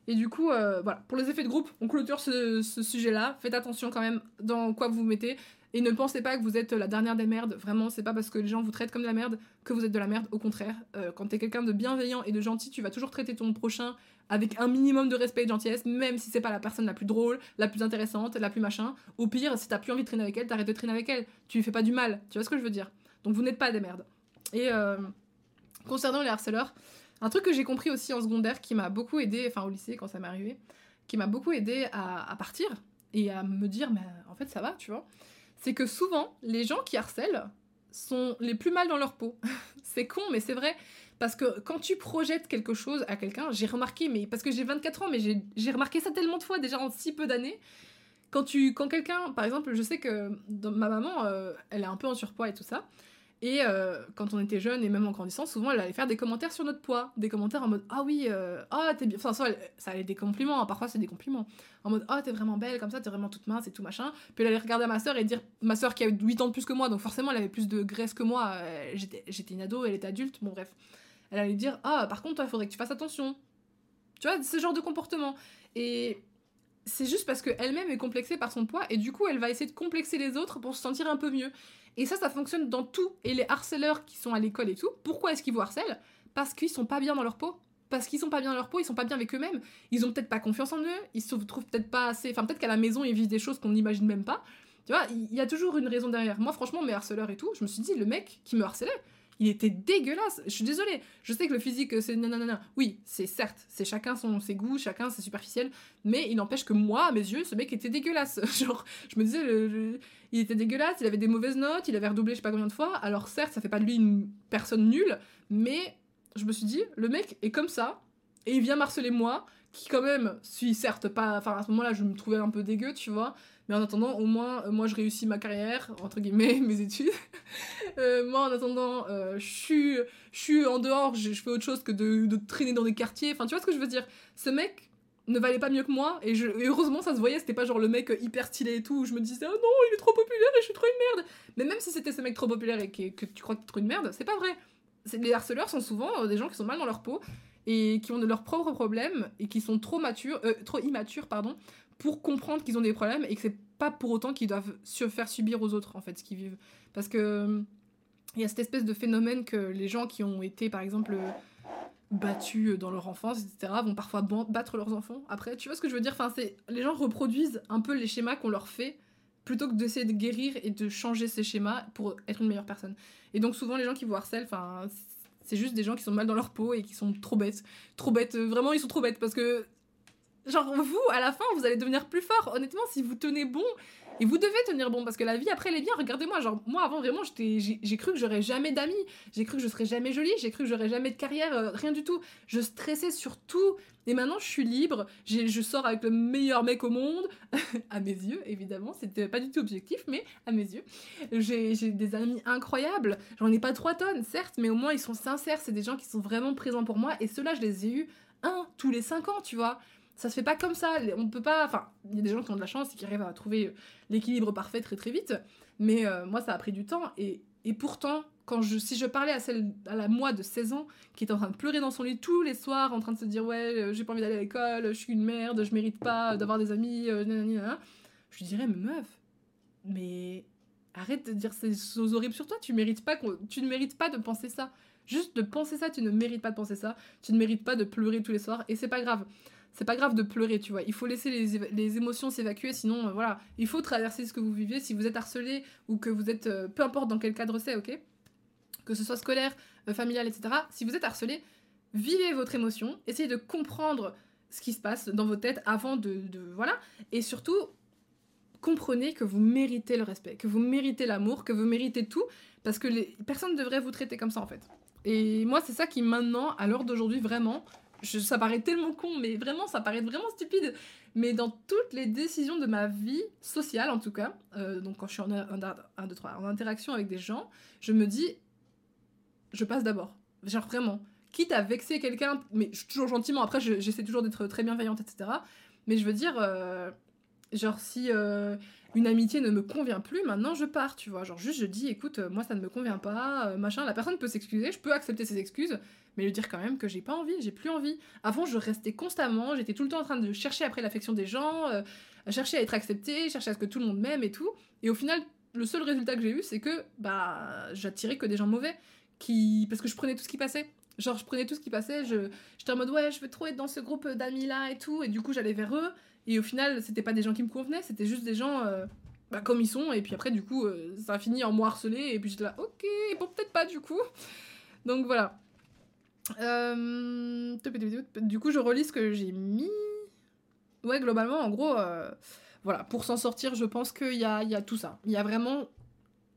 Et du coup, euh, voilà, pour les effets de groupe, on clôture ce, ce sujet-là. Faites attention quand même dans quoi vous vous mettez. Et ne pensez pas que vous êtes la dernière des merdes. Vraiment, c'est pas parce que les gens vous traitent comme de la merde que vous êtes de la merde. Au contraire, euh, quand t'es quelqu'un de bienveillant et de gentil, tu vas toujours traiter ton prochain avec un minimum de respect et de gentillesse, même si c'est pas la personne la plus drôle, la plus intéressante, la plus machin. Au pire, si t'as plus envie de traîner avec elle, t'arrêtes de traîner avec elle. Tu lui fais pas du mal. Tu vois ce que je veux dire? Donc vous n'êtes pas des merdes. Et euh, concernant les harceleurs, un truc que j'ai compris aussi en secondaire qui m'a beaucoup aidé, enfin au lycée quand ça m'est arrivé, qui m'a beaucoup aidé à, partir et à me dire, mais en fait ça va, tu vois? C'est que souvent, les gens qui harcèlent sont les plus mal dans leur peau. c'est con, mais c'est vrai. Parce que quand tu projettes quelque chose à quelqu'un, j'ai remarqué, mais parce que j'ai 24 ans, mais j'ai remarqué ça tellement de fois déjà en si peu d'années. Quand, tu, quand quelqu'un, par exemple, je sais que ma maman, euh, elle est un peu en surpoids et tout ça. Et euh, quand on était jeune et même en grandissant, souvent elle allait faire des commentaires sur notre poids, des commentaires en mode ah oui, euh, ah t'es bien, enfin ça, ça allait des compliments, hein, parfois c'est des compliments, en mode ah t'es vraiment belle comme ça, t'es vraiment toute mince et tout machin. Puis elle allait regarder ma soeur et dire, ma soeur qui a 8 ans de plus que moi, donc forcément elle avait plus de graisse que moi, euh, j'étais une ado, elle était adulte, bon bref. Elle allait dire ah par contre il faudrait que tu fasses attention. Tu vois, ce genre de comportement. Et c'est juste parce qu'elle-même est complexée par son poids et du coup elle va essayer de complexer les autres pour se sentir un peu mieux. Et ça, ça fonctionne dans tout. Et les harceleurs qui sont à l'école et tout, pourquoi est-ce qu'ils vous harcèlent? Parce qu'ils sont pas bien dans leur peau. Parce qu'ils sont pas bien dans leur peau, ils sont pas bien avec eux-mêmes. Ils ont peut-être pas confiance en eux, ils se trouvent peut-être pas assez. Enfin, peut-être qu'à la maison, ils vivent des choses qu'on n'imagine même pas. Tu vois, il y a toujours une raison derrière. Moi, franchement, mes harceleurs et tout, je me suis dit, le mec qui me harcelait, il était dégueulasse. Je suis désolée. Je sais que le physique, c'est nanana. Oui, c'est certes, c'est chacun son, ses goûts, chacun c'est superficiel. Mais il n'empêche que moi, à mes yeux, ce mec était dégueulasse. Genre, je me disais, il était dégueulasse, il avait des mauvaises notes, il avait redoublé je sais pas combien de fois. Alors certes, ça fait pas de lui une personne nulle, mais je me suis dit, le mec est comme ça, et il vient marceler moi, qui quand même suis certes pas... Enfin, à ce moment-là, je me trouvais un peu dégueu, tu vois. Mais en attendant, au moins, euh, moi, je réussis ma carrière, entre guillemets, mes études. Euh, moi, en attendant, je suis, je suis en dehors, je, fais autre chose que de, de, traîner dans des quartiers. Enfin, tu vois ce que je veux dire? Ce mec ne valait pas mieux que moi, et, je, heureusement, ça se voyait, c'était pas genre le mec hyper stylé et tout, où je me disais, oh non, il est trop populaire et je suis trop une merde. Mais même si c'était ce mec trop populaire et que, tu crois que es trop une merde, c'est pas vrai. Les harceleurs sont souvent des gens qui sont mal dans leur peau et qui ont de leurs propres problèmes et qui sont trop matures, trop immatures, pardon, pour comprendre qu'ils ont des problèmes et que c'est pas pour autant qu'ils doivent se faire subir aux autres en fait ce qu'ils vivent. Parce que il y a cette espèce de phénomène que les gens qui ont été par exemple battus dans leur enfance, etc., vont parfois battre leurs enfants après. Tu vois ce que je veux dire? Enfin, c'est Les gens reproduisent un peu les schémas qu'on leur fait plutôt que d'essayer de guérir et de changer ces schémas pour être une meilleure personne. Et donc souvent les gens qui vous harcèlent, enfin, c'est juste des gens qui sont mal dans leur peau et qui sont trop bêtes. Trop bêtes, vraiment ils sont trop bêtes parce que genre vous, à la fin, vous allez devenir plus fort. Honnêtement, si vous tenez bon, et vous devez tenir bon, parce que la vie après elle est bien. Regardez-moi, genre moi avant vraiment, j'ai cru que j'aurais jamais d'amis, j'ai cru que je serais jamais jolie, j'ai cru que j'aurais jamais de carrière, euh, rien du tout. Je stressais sur tout. Et maintenant, je suis libre, je sors avec le meilleur mec au monde, à mes yeux, évidemment, c'était pas du tout objectif, mais à mes yeux. J'ai des amis incroyables, j'en ai pas trois tonnes, certes, mais au moins ils sont sincères, c'est des gens qui sont vraiment présents pour moi, et ceux-là, je les ai eus un tous les cinq ans, tu vois ça se fait pas comme ça. On peut pas. Enfin, il y a des gens qui ont de la chance et qui arrivent à trouver euh, l'équilibre parfait très très vite. Mais euh, moi, ça a pris du temps. Et, pourtant, quand je, si je parlais à celle à la moi de 16 ans qui est en train de pleurer dans son lit tous les soirs, en train de se dire ouais, euh, j'ai pas envie d'aller à l'école, je suis une merde, je mérite pas d'avoir des amis, je lui dirais mais meuf, mais arrête de dire ces choses horribles sur toi. Tu tu ne mérites pas de penser ça. Juste de penser ça, tu ne mérites pas de penser ça. Tu ne mérites pas de pleurer tous les soirs et c'est pas grave c'est pas grave de pleurer, tu vois. Il faut laisser les, émotions s'évacuer, sinon, euh, voilà. Il faut traverser ce que vous vivez. Si vous êtes harcelé ou que vous êtes, euh, peu importe dans quel cadre c'est, ok? Que ce soit scolaire, euh, familial, etc. Si vous êtes harcelé, vivez votre émotion, essayez de comprendre ce qui se passe dans vos têtes avant de, voilà. Et surtout, comprenez que vous méritez le respect, que vous méritez l'amour, que vous méritez tout, parce que les personnes devraient vous traiter comme ça, en fait. Et moi, c'est ça qui, maintenant, à l'heure d'aujourd'hui, vraiment, ça paraît tellement con, mais vraiment, ça paraît vraiment stupide. Mais dans toutes les décisions de ma vie sociale, en tout cas, euh, donc quand je suis en, en interaction avec des gens, je me dis, je passe d'abord. Genre vraiment. Quitte à vexer quelqu'un, mais toujours gentiment, après j'essaie toujours d'être très bienveillante, etc. Mais je veux dire, euh, genre si euh, une amitié ne me convient plus, maintenant je pars, tu vois. Genre juste je dis, écoute, moi ça ne me convient pas, machin. La personne peut s'excuser, je peux accepter ses excuses, mais lui dire quand même que j'ai pas envie, j'ai plus envie. Avant, je restais constamment, j'étais tout le temps en train de chercher après l'affection des gens, euh, chercher à être acceptée, chercher à ce que tout le monde m'aime et tout. Et au final, le seul résultat que j'ai eu, c'est que bah j'attirais que des gens mauvais, qui parce que je prenais tout ce qui passait. Genre, je prenais tout ce qui passait, je, j'étais en mode ouais, je veux trop être dans ce groupe d'amis là et tout, et du coup, j'allais vers eux. Et au final, c'était pas des gens qui me convenaient, c'était juste des gens euh, bah, comme ils sont. Et puis après, du coup, euh, ça a fini en moi harcelé. Et puis j'étais là, ok, bon, peut-être pas du coup. Donc voilà. Euh, du coup, je relis ce que j'ai mis. Ouais, globalement, en gros, voilà, pour s'en sortir, je pense qu'il y a, y a tout ça. Il y a vraiment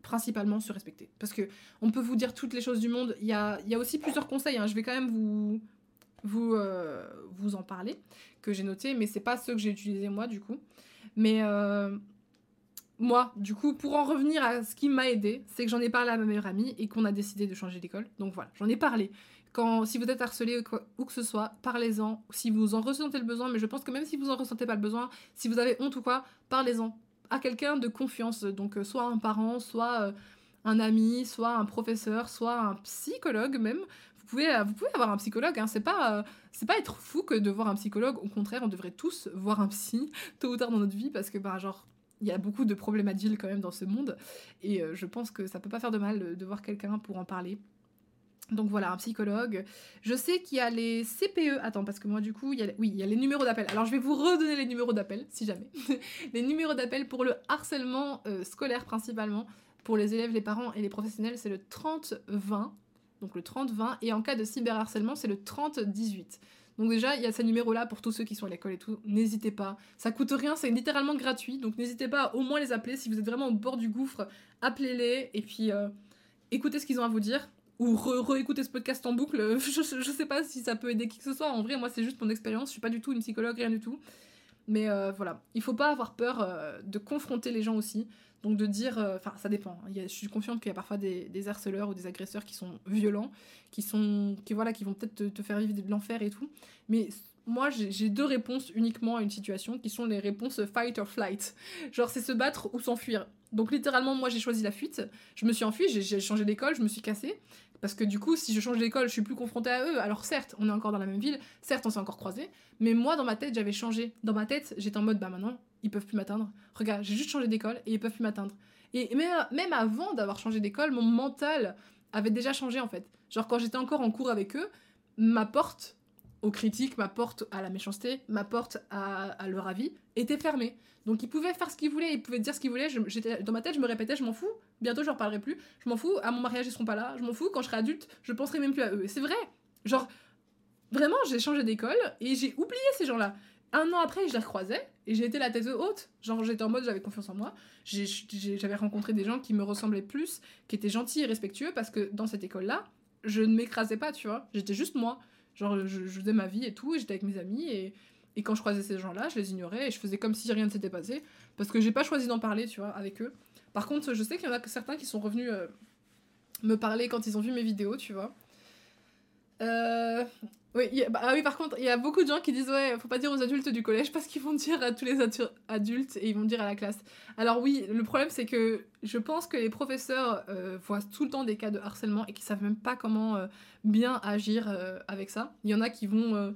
principalement se respecter. Parce que on peut vous dire toutes les choses du monde. Il y a, y a aussi plusieurs conseils. Hein. Je vais quand même vous, vous, vous en parler, que j'ai noté, mais c'est pas ceux que j'ai utilisés moi, du coup. Mais moi, du coup, pour en revenir à ce qui m'a aidé, c'est que j'en ai parlé à ma meilleure amie et qu'on a décidé de changer d'école. Donc voilà, j'en ai parlé. Quand, si vous êtes harcelé ou, que ce soit, parlez-en. Si vous en ressentez le besoin, mais je pense que même si vous en ressentez pas le besoin, si vous avez honte ou quoi, parlez-en à quelqu'un de confiance. Donc euh, soit un parent, soit euh, un ami, soit un professeur, soit un psychologue même. Vous pouvez, euh, vous pouvez avoir un psychologue, hein. c'est pas, c'est pas être fou que de voir un psychologue. Au contraire, on devrait tous voir un psy tôt ou tard dans notre vie parce que, bah, genre, il y a beaucoup de problèmes à quand même dans ce monde et je pense que ça peut pas faire de mal de voir quelqu'un pour en parler donc voilà, un psychologue. Je sais qu'il y a les CPE. Attends, parce que moi, du coup, il y a, oui, il y a les numéros d'appel. Alors, je vais vous redonner les numéros d'appel, si jamais. les numéros d'appel pour le harcèlement euh, scolaire, principalement. Pour les élèves, les parents et les professionnels, c'est le 30-20. Donc le 30-20. Et en cas de cyberharcèlement, c'est le 30-18. Donc déjà, il y a ces numéros-là pour tous ceux qui sont à l'école et tout. N'hésitez pas. Ça coûte rien, c'est littéralement gratuit. Donc n'hésitez pas à au moins les appeler. Si vous êtes vraiment au bord du gouffre, appelez-les. Et puis, euh, écoutez ce qu'ils ont à vous dire ou réécouter ce podcast en boucle. Je, je, sais pas si ça peut aider qui que ce soit. En vrai, moi, c'est juste mon expérience. Je suis pas du tout une psychologue, rien du tout. Mais euh, voilà, il faut pas avoir peur euh, de confronter les gens aussi. Donc de dire, euh, enfin ça dépend. hein. Il y a- je suis confiante qu'il y a parfois des, harceleurs ou des agresseurs qui sont violents, qui sont, qui voilà, qui vont peut-être te, te faire vivre de l'enfer et tout. Mais moi j'ai deux réponses uniquement à une situation qui sont les réponses fight or flight. Genre c'est se battre ou s'enfuir. Donc littéralement moi j'ai choisi la fuite. Je me suis enfuie, j'ai changé d'école, je me suis cassée. Parce que du coup, si je change d'école, je suis plus confrontée à eux. Alors certes, on est encore dans la même ville, certes, on s'est encore croisés, mais moi, dans ma tête, j'avais changé. Dans ma tête, j'étais en mode, bah maintenant, ils peuvent plus m'atteindre. Regarde, j'ai juste changé d'école et ils peuvent plus m'atteindre. Et même, avant d'avoir changé d'école, mon mental avait déjà changé en fait. Genre quand j'étais encore en cours avec eux, ma porte aux critiques, ma porte à la méchanceté, ma porte à, leur avis était fermée. Donc ils pouvaient faire ce qu'ils voulaient, ils pouvaient dire ce qu'ils voulaient. J'étais- dans ma tête, je me répétais, je m'en fous. Bientôt, je leur parlerai plus. Je m'en fous. À mon mariage, ils seront pas là. Je m'en fous. Quand je serai adulte, je penserai même plus à eux. Et c'est vrai. Genre, vraiment, j'ai changé d'école et j'ai oublié ces gens-là. Un an après, je les recroisais et j'ai été la tête haute. Genre, j'étais en mode, j'avais confiance en moi. J'avais rencontré des gens qui me ressemblaient plus, qui étaient gentils et respectueux parce que dans cette école-là, je ne m'écrasais pas, tu vois. J'étais juste moi. Genre, je, faisais ma vie et tout, et j'étais avec mes amis et. Quand je croisais ces gens-là, je les ignorais et je faisais comme si rien ne s'était passé parce que j'ai pas choisi d'en parler, tu vois, avec eux. Par contre, je sais qu'il y en a certains qui sont revenus euh, me parler quand ils ont vu mes vidéos, tu vois. Euh, Oui, bah, ah oui, par contre, il y a beaucoup de gens qui disent ouais, faut pas dire aux adultes du collège parce qu'ils vont dire à tous les adu- adultes et ils vont dire à la classe. Alors oui, le problème c'est que je pense que les professeurs euh, voient tout le temps des cas de harcèlement et qui savent même pas comment euh, bien agir euh, avec ça. Il y en a qui vont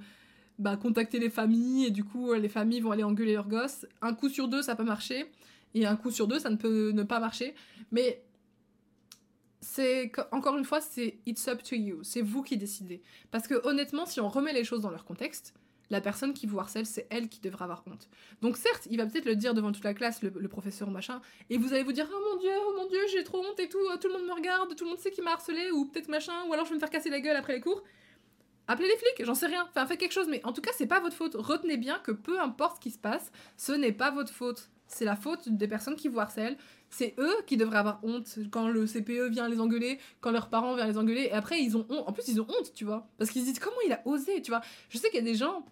bah, contacter les familles et du coup les familles vont aller engueuler leurs gosses. Un coup sur deux ça peut marcher et un coup sur deux ça ne peut ne pas marcher. Mais c'est encore une fois c'est it's up to you, c'est vous qui décidez. Parce que honnêtement, si on remet les choses dans leur contexte, la personne qui vous harcèle, c'est elle qui devrait avoir honte. Donc certes, il va peut-être le dire devant toute la classe, le, le professeur machin, et vous allez vous dire oh mon dieu, oh mon dieu, j'ai trop honte et tout, oh, tout le monde me regarde, tout le monde sait qui m'a harcelé ou peut-être machin, ou alors je vais me faire casser la gueule après les cours. Appelez les flics, j'en sais rien. Enfin, faites quelque chose, mais en tout cas, c'est pas votre faute. Retenez bien que peu importe ce qui se passe, ce n'est pas votre faute. C'est la faute des personnes qui vous harcèlent. C'est eux qui devraient avoir honte quand le CPE vient les engueuler, quand leurs parents viennent les engueuler. Et après, ils ont honte. En plus, ils ont honte, tu vois. Parce qu'ils se disent comment il a osé, tu vois. Je sais qu'il y a des gens.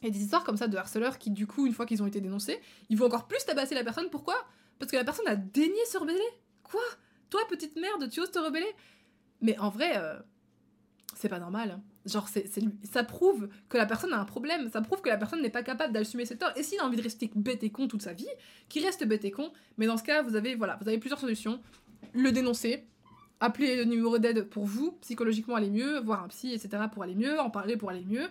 Il y a des histoires comme ça de harceleurs qui, du coup, une fois qu'ils ont été dénoncés, ils vont encore plus tabasser la personne. Pourquoi? Parce que la personne a daigné se rebeller. Quoi? Toi, petite merde, tu oses te rebeller? Mais en vrai, euh, c'est pas normal. Genre, c'est, ça prouve que la personne a un problème, ça prouve que la personne n'est pas capable d'assumer ses torts. Et s'il a envie de rester bête et con toute sa vie, qu'il reste bête et con. Mais dans ce cas, vous avez, voilà, vous avez plusieurs solutions. Le dénoncer, appeler le numéro d'aide pour vous, psychologiquement aller mieux, voir un psy, etc. pour aller mieux, en parler pour aller mieux.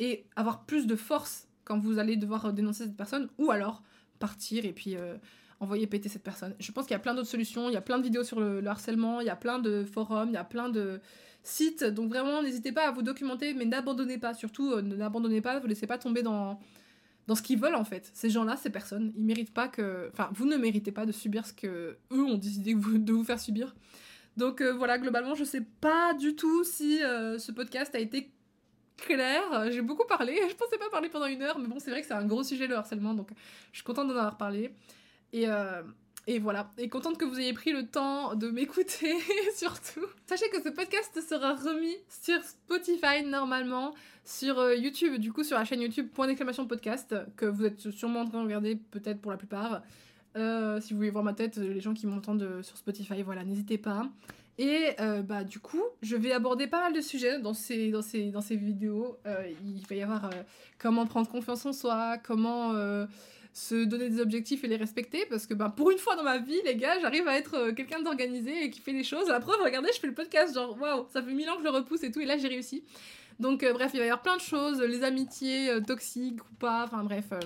Et avoir plus de force quand vous allez devoir dénoncer cette personne, ou alors partir et puis euh, envoyer péter cette personne. Je pense qu'il y a plein d'autres solutions, il y a plein de vidéos sur le harcèlement, il y a plein de forums, il y a plein de sites, donc vraiment n'hésitez pas à vous documenter, mais n'abandonnez pas, surtout euh, n'abandonnez pas, vous laissez pas tomber dans, ce qu'ils veulent en fait. Ces gens-là, ces personnes, ils méritent pas que... Enfin, vous ne méritez pas de subir ce que eux ont décidé de vous faire subir. Donc euh, voilà, globalement, je sais pas du tout si euh, ce podcast a été clair. J'ai beaucoup parlé, je pensais pas parler pendant une heure, mais bon, c'est vrai que c'est un gros sujet le harcèlement, donc je suis contente d'en avoir parlé. Et, et voilà, et contente que vous ayez pris le temps de m'écouter, surtout. Sachez que ce podcast sera remis sur Spotify normalement, sur euh, YouTube, du coup sur la chaîne YouTube point d'exclamation podcast, que vous êtes sûrement en train de regarder peut-être pour la plupart. Euh, si vous voulez voir ma tête, les gens qui m'entendent euh, sur Spotify, voilà, n'hésitez pas. Et bah du coup, je vais aborder pas mal de sujets dans ces, dans ces, dans ces vidéos. Il va y avoir comment prendre confiance en soi, comment se donner des objectifs et les respecter, parce que bah, pour une fois dans ma vie, les gars, j'arrive à être euh, quelqu'un d'organisé et qui fait les choses. La preuve, regardez, je fais le podcast, genre waouh, ça fait mille ans que je le repousse et tout, et là j'ai réussi. Donc euh, bref, il va y avoir plein de choses, les amitiés euh, toxiques ou pas, enfin bref. euh,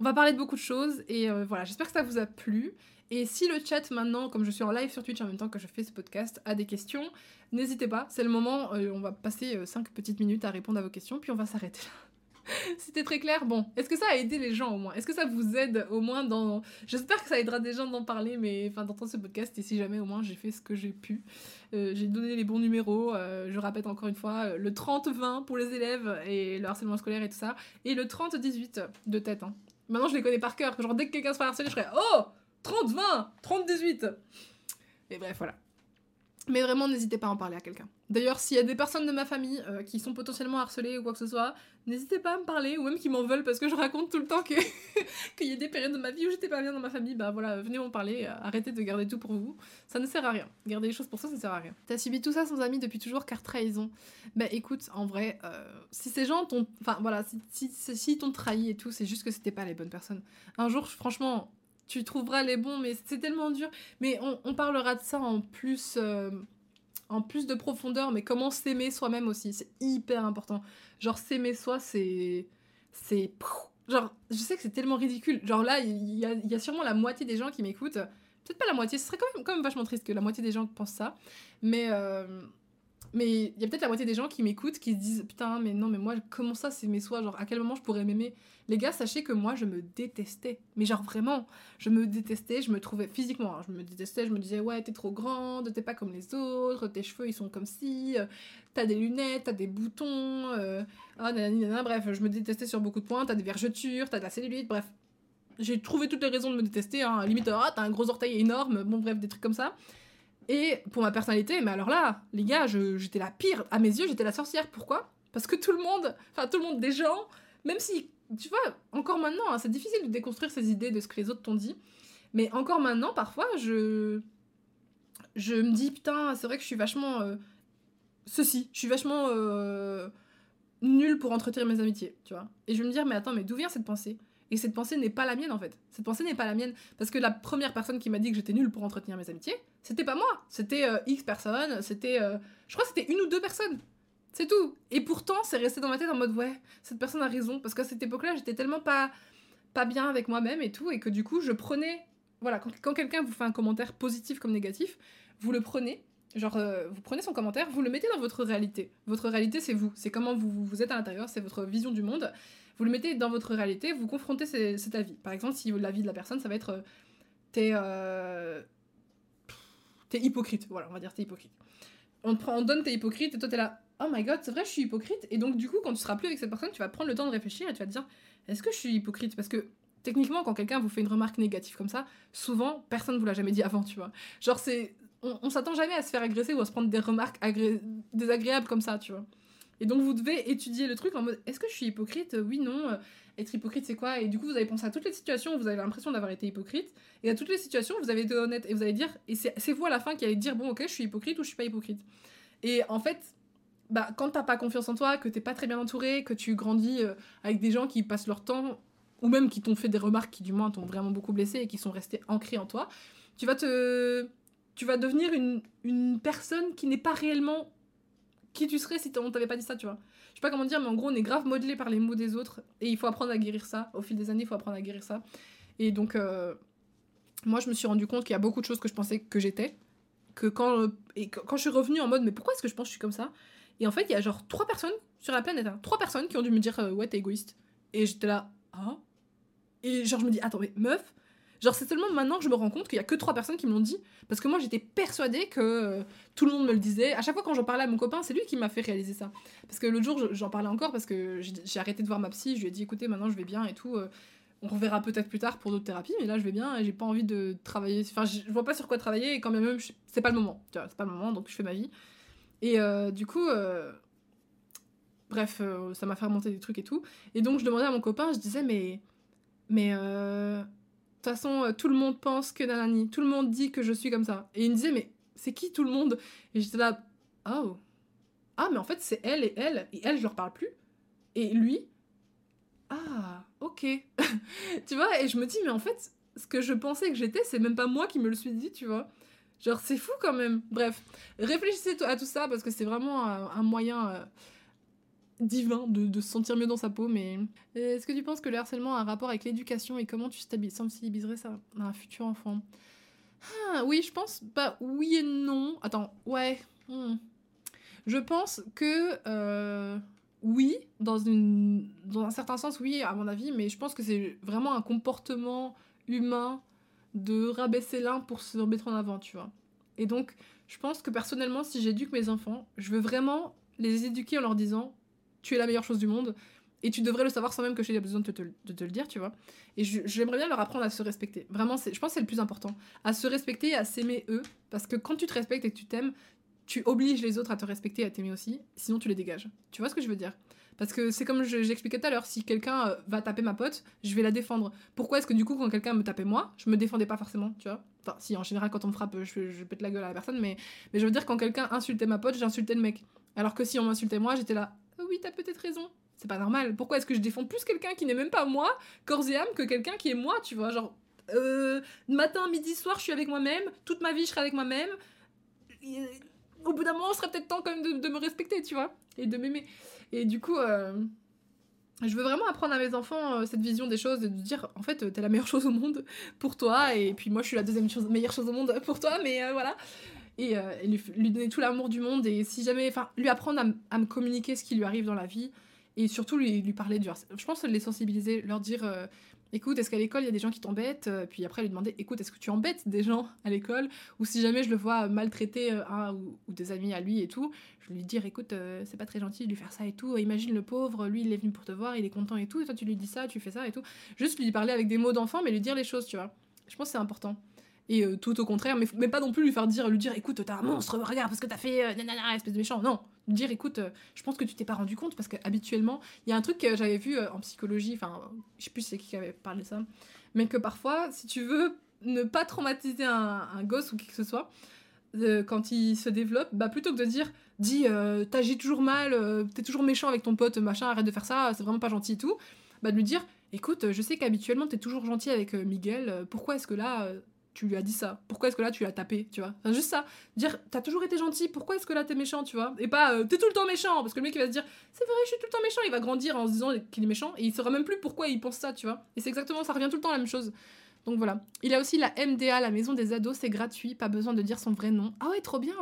on va parler de beaucoup de choses et euh, voilà, j'espère que ça vous a plu. Et si le chat maintenant, comme je suis en live sur Twitch en même temps que je fais ce podcast, a des questions, n'hésitez pas, c'est le moment, euh, on va passer 5 petites minutes à répondre à vos questions, puis on va s'arrêter là. C'était très clair. Bon, est-ce que ça a aidé les gens au moins? Est-ce que ça vous aide au moins dans... J'espère que ça aidera des gens d'en parler, mais enfin d'entendre ce podcast, et si jamais au moins j'ai fait ce que j'ai pu. Euh, j'ai donné les bons numéros, euh, je répète encore une fois, euh, le 30-20 pour les élèves et le harcèlement scolaire et tout ça, et le 30-18 de tête. hein. Maintenant je les connais par cœur, genre dès que quelqu'un se fait harceler, je ferais « Oh 30-20 30-18 » Et bref, voilà. Mais vraiment, n'hésitez pas à en parler à quelqu'un. D'ailleurs, s'il y a des personnes de ma famille euh, qui sont potentiellement harcelées ou quoi que ce soit, n'hésitez pas à me parler, ou même qui m'en veulent parce que je raconte tout le temps qu'il y a des périodes de ma vie où j'étais pas bien dans ma famille. Bah voilà, venez m'en parler, euh, arrêtez de garder tout pour vous. Ça ne sert à rien. Garder les choses pour ça, ça ne sert à rien. T'as subi tout ça sans amis depuis toujours car trahison. Bah écoute, en vrai, euh, si ces gens t'ont. Enfin voilà, si, si, si t'ont trahi et tout, c'est juste que c'était pas les bonnes personnes. Un jour, franchement, tu trouveras les bons, mais c'est tellement dur. Mais on, parlera de ça en plus, euh, en plus de profondeur, mais comment s'aimer soi-même aussi, c'est hyper important. Genre s'aimer soi, c'est... c'est... Genre, je sais que c'est tellement ridicule. Genre là, il y a, sûrement la moitié des gens qui m'écoutent. Peut-être pas la moitié, ce serait quand même, quand même vachement triste que la moitié des gens pensent ça. Mais... Euh mais il y a peut-être la moitié des gens qui m'écoutent qui se disent putain mais non mais moi comment ça c'est mes soi genre à quel moment je pourrais m'aimer? Les gars sachez que moi je me détestais. Mais genre vraiment je me détestais je me trouvais physiquement hein, je me détestais je me disais ouais t'es trop grande t'es pas comme les autres tes cheveux ils sont comme si euh, t'as des lunettes t'as des boutons euh, ah nanana, bref je me détestais sur beaucoup de points t'as des vergetures t'as de la cellulite bref. J'ai trouvé toutes les raisons de me détester hein. limite ah t'as un gros orteil énorme bon bref des trucs comme ça et pour ma personnalité, mais alors là, les gars, j'étais la pire. À mes yeux, j'étais la sorcière. Pourquoi? Parce que tout le monde, enfin tout le monde, des gens, même si, tu vois, encore maintenant, hein, c'est difficile de déconstruire ces idées de ce que les autres t'ont dit. Mais encore maintenant, parfois, je, je me dis, putain, c'est vrai que je suis vachement... Euh, ceci, je suis vachement euh, nulle pour entretenir mes amitiés, tu vois. Et je vais me dire, mais attends, mais d'où vient cette pensée? Et cette pensée n'est pas la mienne en fait. Cette pensée n'est pas la mienne. Parce que la première personne qui m'a dit que j'étais nulle pour entretenir mes amitiés, c'était pas moi. C'était euh, X personnes, c'était. Euh, je crois que c'était une ou deux personnes. C'est tout. Et pourtant, c'est resté dans ma tête en mode ouais, cette personne a raison. Parce qu'à cette époque-là, j'étais tellement pas, pas bien avec moi-même et tout. Et que du coup, je prenais. Voilà, quand, quand quelqu'un vous fait un commentaire positif comme négatif, vous le prenez. Genre, euh, vous prenez son commentaire, vous le mettez dans votre réalité. Votre réalité, c'est vous. C'est comment vous, vous êtes à l'intérieur, c'est votre vision du monde vous le mettez dans votre réalité, vous confrontez cet avis. Par exemple, si l'avis de la personne, ça va être euh, t'es euh, hypocrite. Voilà, on va dire t'es hypocrite. On te prend, on donne t'es hypocrite et toi t'es là. Oh my god, c'est vrai, je suis hypocrite? Et donc, du coup, quand tu seras plus avec cette personne, tu vas prendre le temps de réfléchir et tu vas te dire est-ce que je suis hypocrite? Parce que techniquement, quand quelqu'un vous fait une remarque négative comme ça, souvent, personne ne vous l'a jamais dit avant, tu vois. Genre, c'est. On, s'attend jamais à se faire agresser ou à se prendre des remarques désagréables comme ça, tu vois. Et donc vous devez étudier le truc en mode est-ce que je suis hypocrite? Oui, non. Être hypocrite, c'est quoi? Et du coup, vous allez penser à toutes les situations où vous avez l'impression d'avoir été hypocrite. Et à toutes les situations où vous avez été honnête. Et vous allez dire, et c'est vous à la fin qui allez dire bon, ok, je suis hypocrite ou je suis pas hypocrite. Et en fait, bah, quand t'as pas confiance en toi, que t'es pas très bien entouré, que tu grandis euh, avec des gens qui passent leur temps, ou même qui t'ont fait des remarques qui, du moins, t'ont vraiment beaucoup blessé et qui sont restés ancrés en toi, tu vas te. Tu vas devenir une, une personne qui n'est pas réellement qui tu serais si on t'avait pas dit ça, tu vois. Je sais pas comment dire, mais en gros, on est grave modelé par les mots des autres et il faut apprendre à guérir ça. Au fil des années, il faut apprendre à guérir ça. Et donc, euh, moi, je me suis rendu compte qu'il y a beaucoup de choses que je pensais que j'étais. Que quand, et quand je suis revenue en mode, mais pourquoi est-ce que je pense que je suis comme ça? Et en fait, il y a genre trois personnes sur la planète, hein, trois personnes qui ont dû me dire, euh, ouais, t'es égoïste. Et j'étais là, ah Et genre, je me dis, attends, mais meuf, Genre, c'est seulement maintenant que je me rends compte qu'il y a que trois personnes qui me l'ont dit. Parce que moi, j'étais persuadée que euh, tout le monde me le disait. À chaque fois, quand j'en parlais à mon copain, c'est lui qui m'a fait réaliser ça. Parce que l'autre jour, j'en parlais encore parce que j'ai arrêté de voir ma psy. Je lui ai dit, écoutez, maintenant, je vais bien et tout. Euh, on reverra peut-être plus tard pour d'autres thérapies, mais là, je vais bien et j'ai pas envie de travailler. Enfin, je vois pas sur quoi travailler et quand même, c'est pas le moment. C'est pas le moment, donc je fais ma vie. Et euh, du coup. Bref, ça m'a fait remonter des trucs et tout. Et donc, je demandais à mon copain, je disais, mais. Mais toute façon, euh, tout le monde pense que nanani, tout le monde dit que je suis comme ça. Et il me disait, mais c'est qui tout le monde? Et j'étais là, oh. Ah, mais en fait, c'est elle et elle. Et elle, je leur parle plus. Et lui, ah, ok. tu vois, et je me dis, mais en fait, ce que je pensais que j'étais, c'est même pas moi qui me le suis dit, tu vois. Genre, c'est fou quand même. Bref, réfléchissez à tout ça parce que c'est vraiment un, moyen. Euh, divin de, se sentir mieux dans sa peau, mais est-ce que tu penses que le harcèlement a un rapport avec l'éducation et comment tu sensibiliserais ça à un futur enfant? Ah, Oui, je pense, bah oui et non. Attends, ouais. Hmm. Je pense que euh, oui, dans, une, dans un certain sens, oui, à mon avis, mais je pense que c'est vraiment un comportement humain de rabaisser l'un pour se mettre en avant, tu vois. Et donc, je pense que personnellement, si j'éduque mes enfants, je veux vraiment les éduquer en leur disant tu es la meilleure chose du monde. Et tu devrais le savoir sans même que j'ai besoin de te, le dire, tu vois. Et j'aimerais bien leur apprendre à se respecter. Vraiment, je pense que c'est le plus important. À se respecter et à s'aimer eux. Parce que quand tu te respectes et que tu t'aimes, tu obliges les autres à te respecter et à t'aimer aussi, sinon tu les dégages. Tu vois ce que je veux dire? Parce que c'est comme j'expliquais tout à l'heure, si quelqu'un euh, va taper ma pote, je vais la défendre. Pourquoi est-ce que du coup, quand quelqu'un me tapait moi, je me défendais pas forcément, tu vois? Enfin, si, en général, quand on me frappe, je, je pète la gueule à la personne, mais, mais je veux dire, quand quelqu'un insultait ma pote, j'insultais le mec. Alors que si on m'insultait moi, j'étais là, oui, t'as peut-être raison. C'est pas normal. Pourquoi est-ce que je défends plus quelqu'un qui n'est même pas moi, corps et âme, que quelqu'un qui est moi, tu vois Genre, euh, matin, midi, soir, je suis avec moi-même, toute ma vie, je serai avec moi-même. Au bout d'un moment, ce serait peut-être temps quand même de, me respecter, tu vois, et de m'aimer. Et du coup, euh, je veux vraiment apprendre à mes enfants euh, cette vision des choses, et de dire en fait t'es la meilleure chose au monde pour toi et puis moi je suis la deuxième meilleure chose au monde pour toi, mais voilà. Et, euh, lui, donner tout l'amour du monde et si jamais, enfin lui apprendre à, me communiquer ce qui lui arrive dans la vie et surtout lui, lui parler du Je pense les sensibiliser, leur dire écoute, est-ce qu'à l'école il y a des gens qui t'embêtent Puis après lui demander écoute, est-ce que tu embêtes des gens à l'école Ou si jamais je le vois maltraiter un ou, des amis à lui et tout, lui dire écoute euh, c'est pas très gentil de lui faire ça et tout imagine le pauvre lui il est venu pour te voir il est content et tout et toi tu lui dis ça tu fais ça et tout. Juste lui parler avec des mots d'enfant mais lui dire les choses tu vois. Je pense que c'est important et euh, tout au contraire mais, pas non plus lui faire dire lui dire écoute t'as un monstre regarde parce que t'as fait euh, nanana, espèce de méchant. Non dire écoute euh, je pense que tu t'es pas rendu compte parce que habituellement il y a un truc que j'avais vu euh, en psychologie enfin je sais plus c'est qui avait parlé de ça mais que parfois si tu veux ne pas traumatiser un, gosse ou qui que ce soit quand il se développe, bah plutôt que de dire dis t'agis toujours mal, t'es toujours méchant avec ton pote, machin, arrête de faire ça, c'est vraiment pas gentil et tout, bah de lui dire écoute, je sais qu'habituellement t'es toujours gentil avec Miguel, pourquoi est-ce que là tu lui as dit ça. Pourquoi est-ce que là tu l'as tapé, tu vois? Enfin, Juste ça, dire t'as toujours été gentil, pourquoi est-ce que là t'es méchant, tu vois? Et pas euh, t'es tout le temps méchant, parce que le mec il va se dire c'est vrai, je suis tout le temps méchant, il va grandir en se disant qu'il est méchant et il saura même plus pourquoi il pense ça, tu vois. Et c'est exactement, ça revient tout le temps la même chose. Donc voilà. Il a aussi la MDA, la maison des ados, c'est gratuit, pas besoin de dire son vrai nom. Ah ouais, trop bien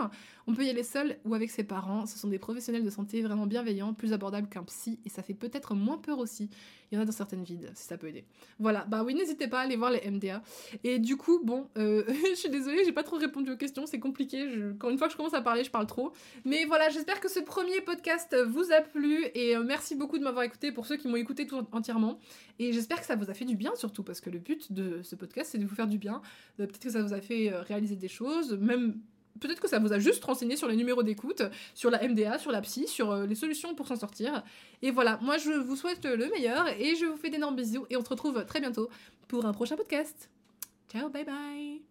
On peut y aller seul ou avec ses parents. Ce sont des professionnels de santé vraiment bienveillants, plus abordables qu'un psy, et ça fait peut-être moins peur aussi. Il y en a dans certaines villes, si ça peut aider. Voilà, bah oui, n'hésitez pas à aller voir les MDA. Et du coup, bon, euh, je suis désolée, j'ai pas trop répondu aux questions, c'est compliqué. Quand une fois que je commence à parler, je parle trop. Mais voilà, j'espère que ce premier podcast vous a plu, et euh, merci beaucoup de m'avoir écouté pour ceux qui m'ont écouté tout entièrement. Et j'espère que ça vous a fait du bien surtout, parce que le but de ce podcast, c'est de vous faire du bien. Euh, Peut-être que ça vous a fait réaliser des choses, même peut-être que ça vous a juste renseigné sur les numéros d'écoute, sur la MDA, sur la psy, sur euh, les solutions pour s'en sortir. Et voilà, moi je vous souhaite le meilleur et je vous fais d'énormes bisous et on se retrouve très bientôt pour un prochain podcast. Ciao, bye bye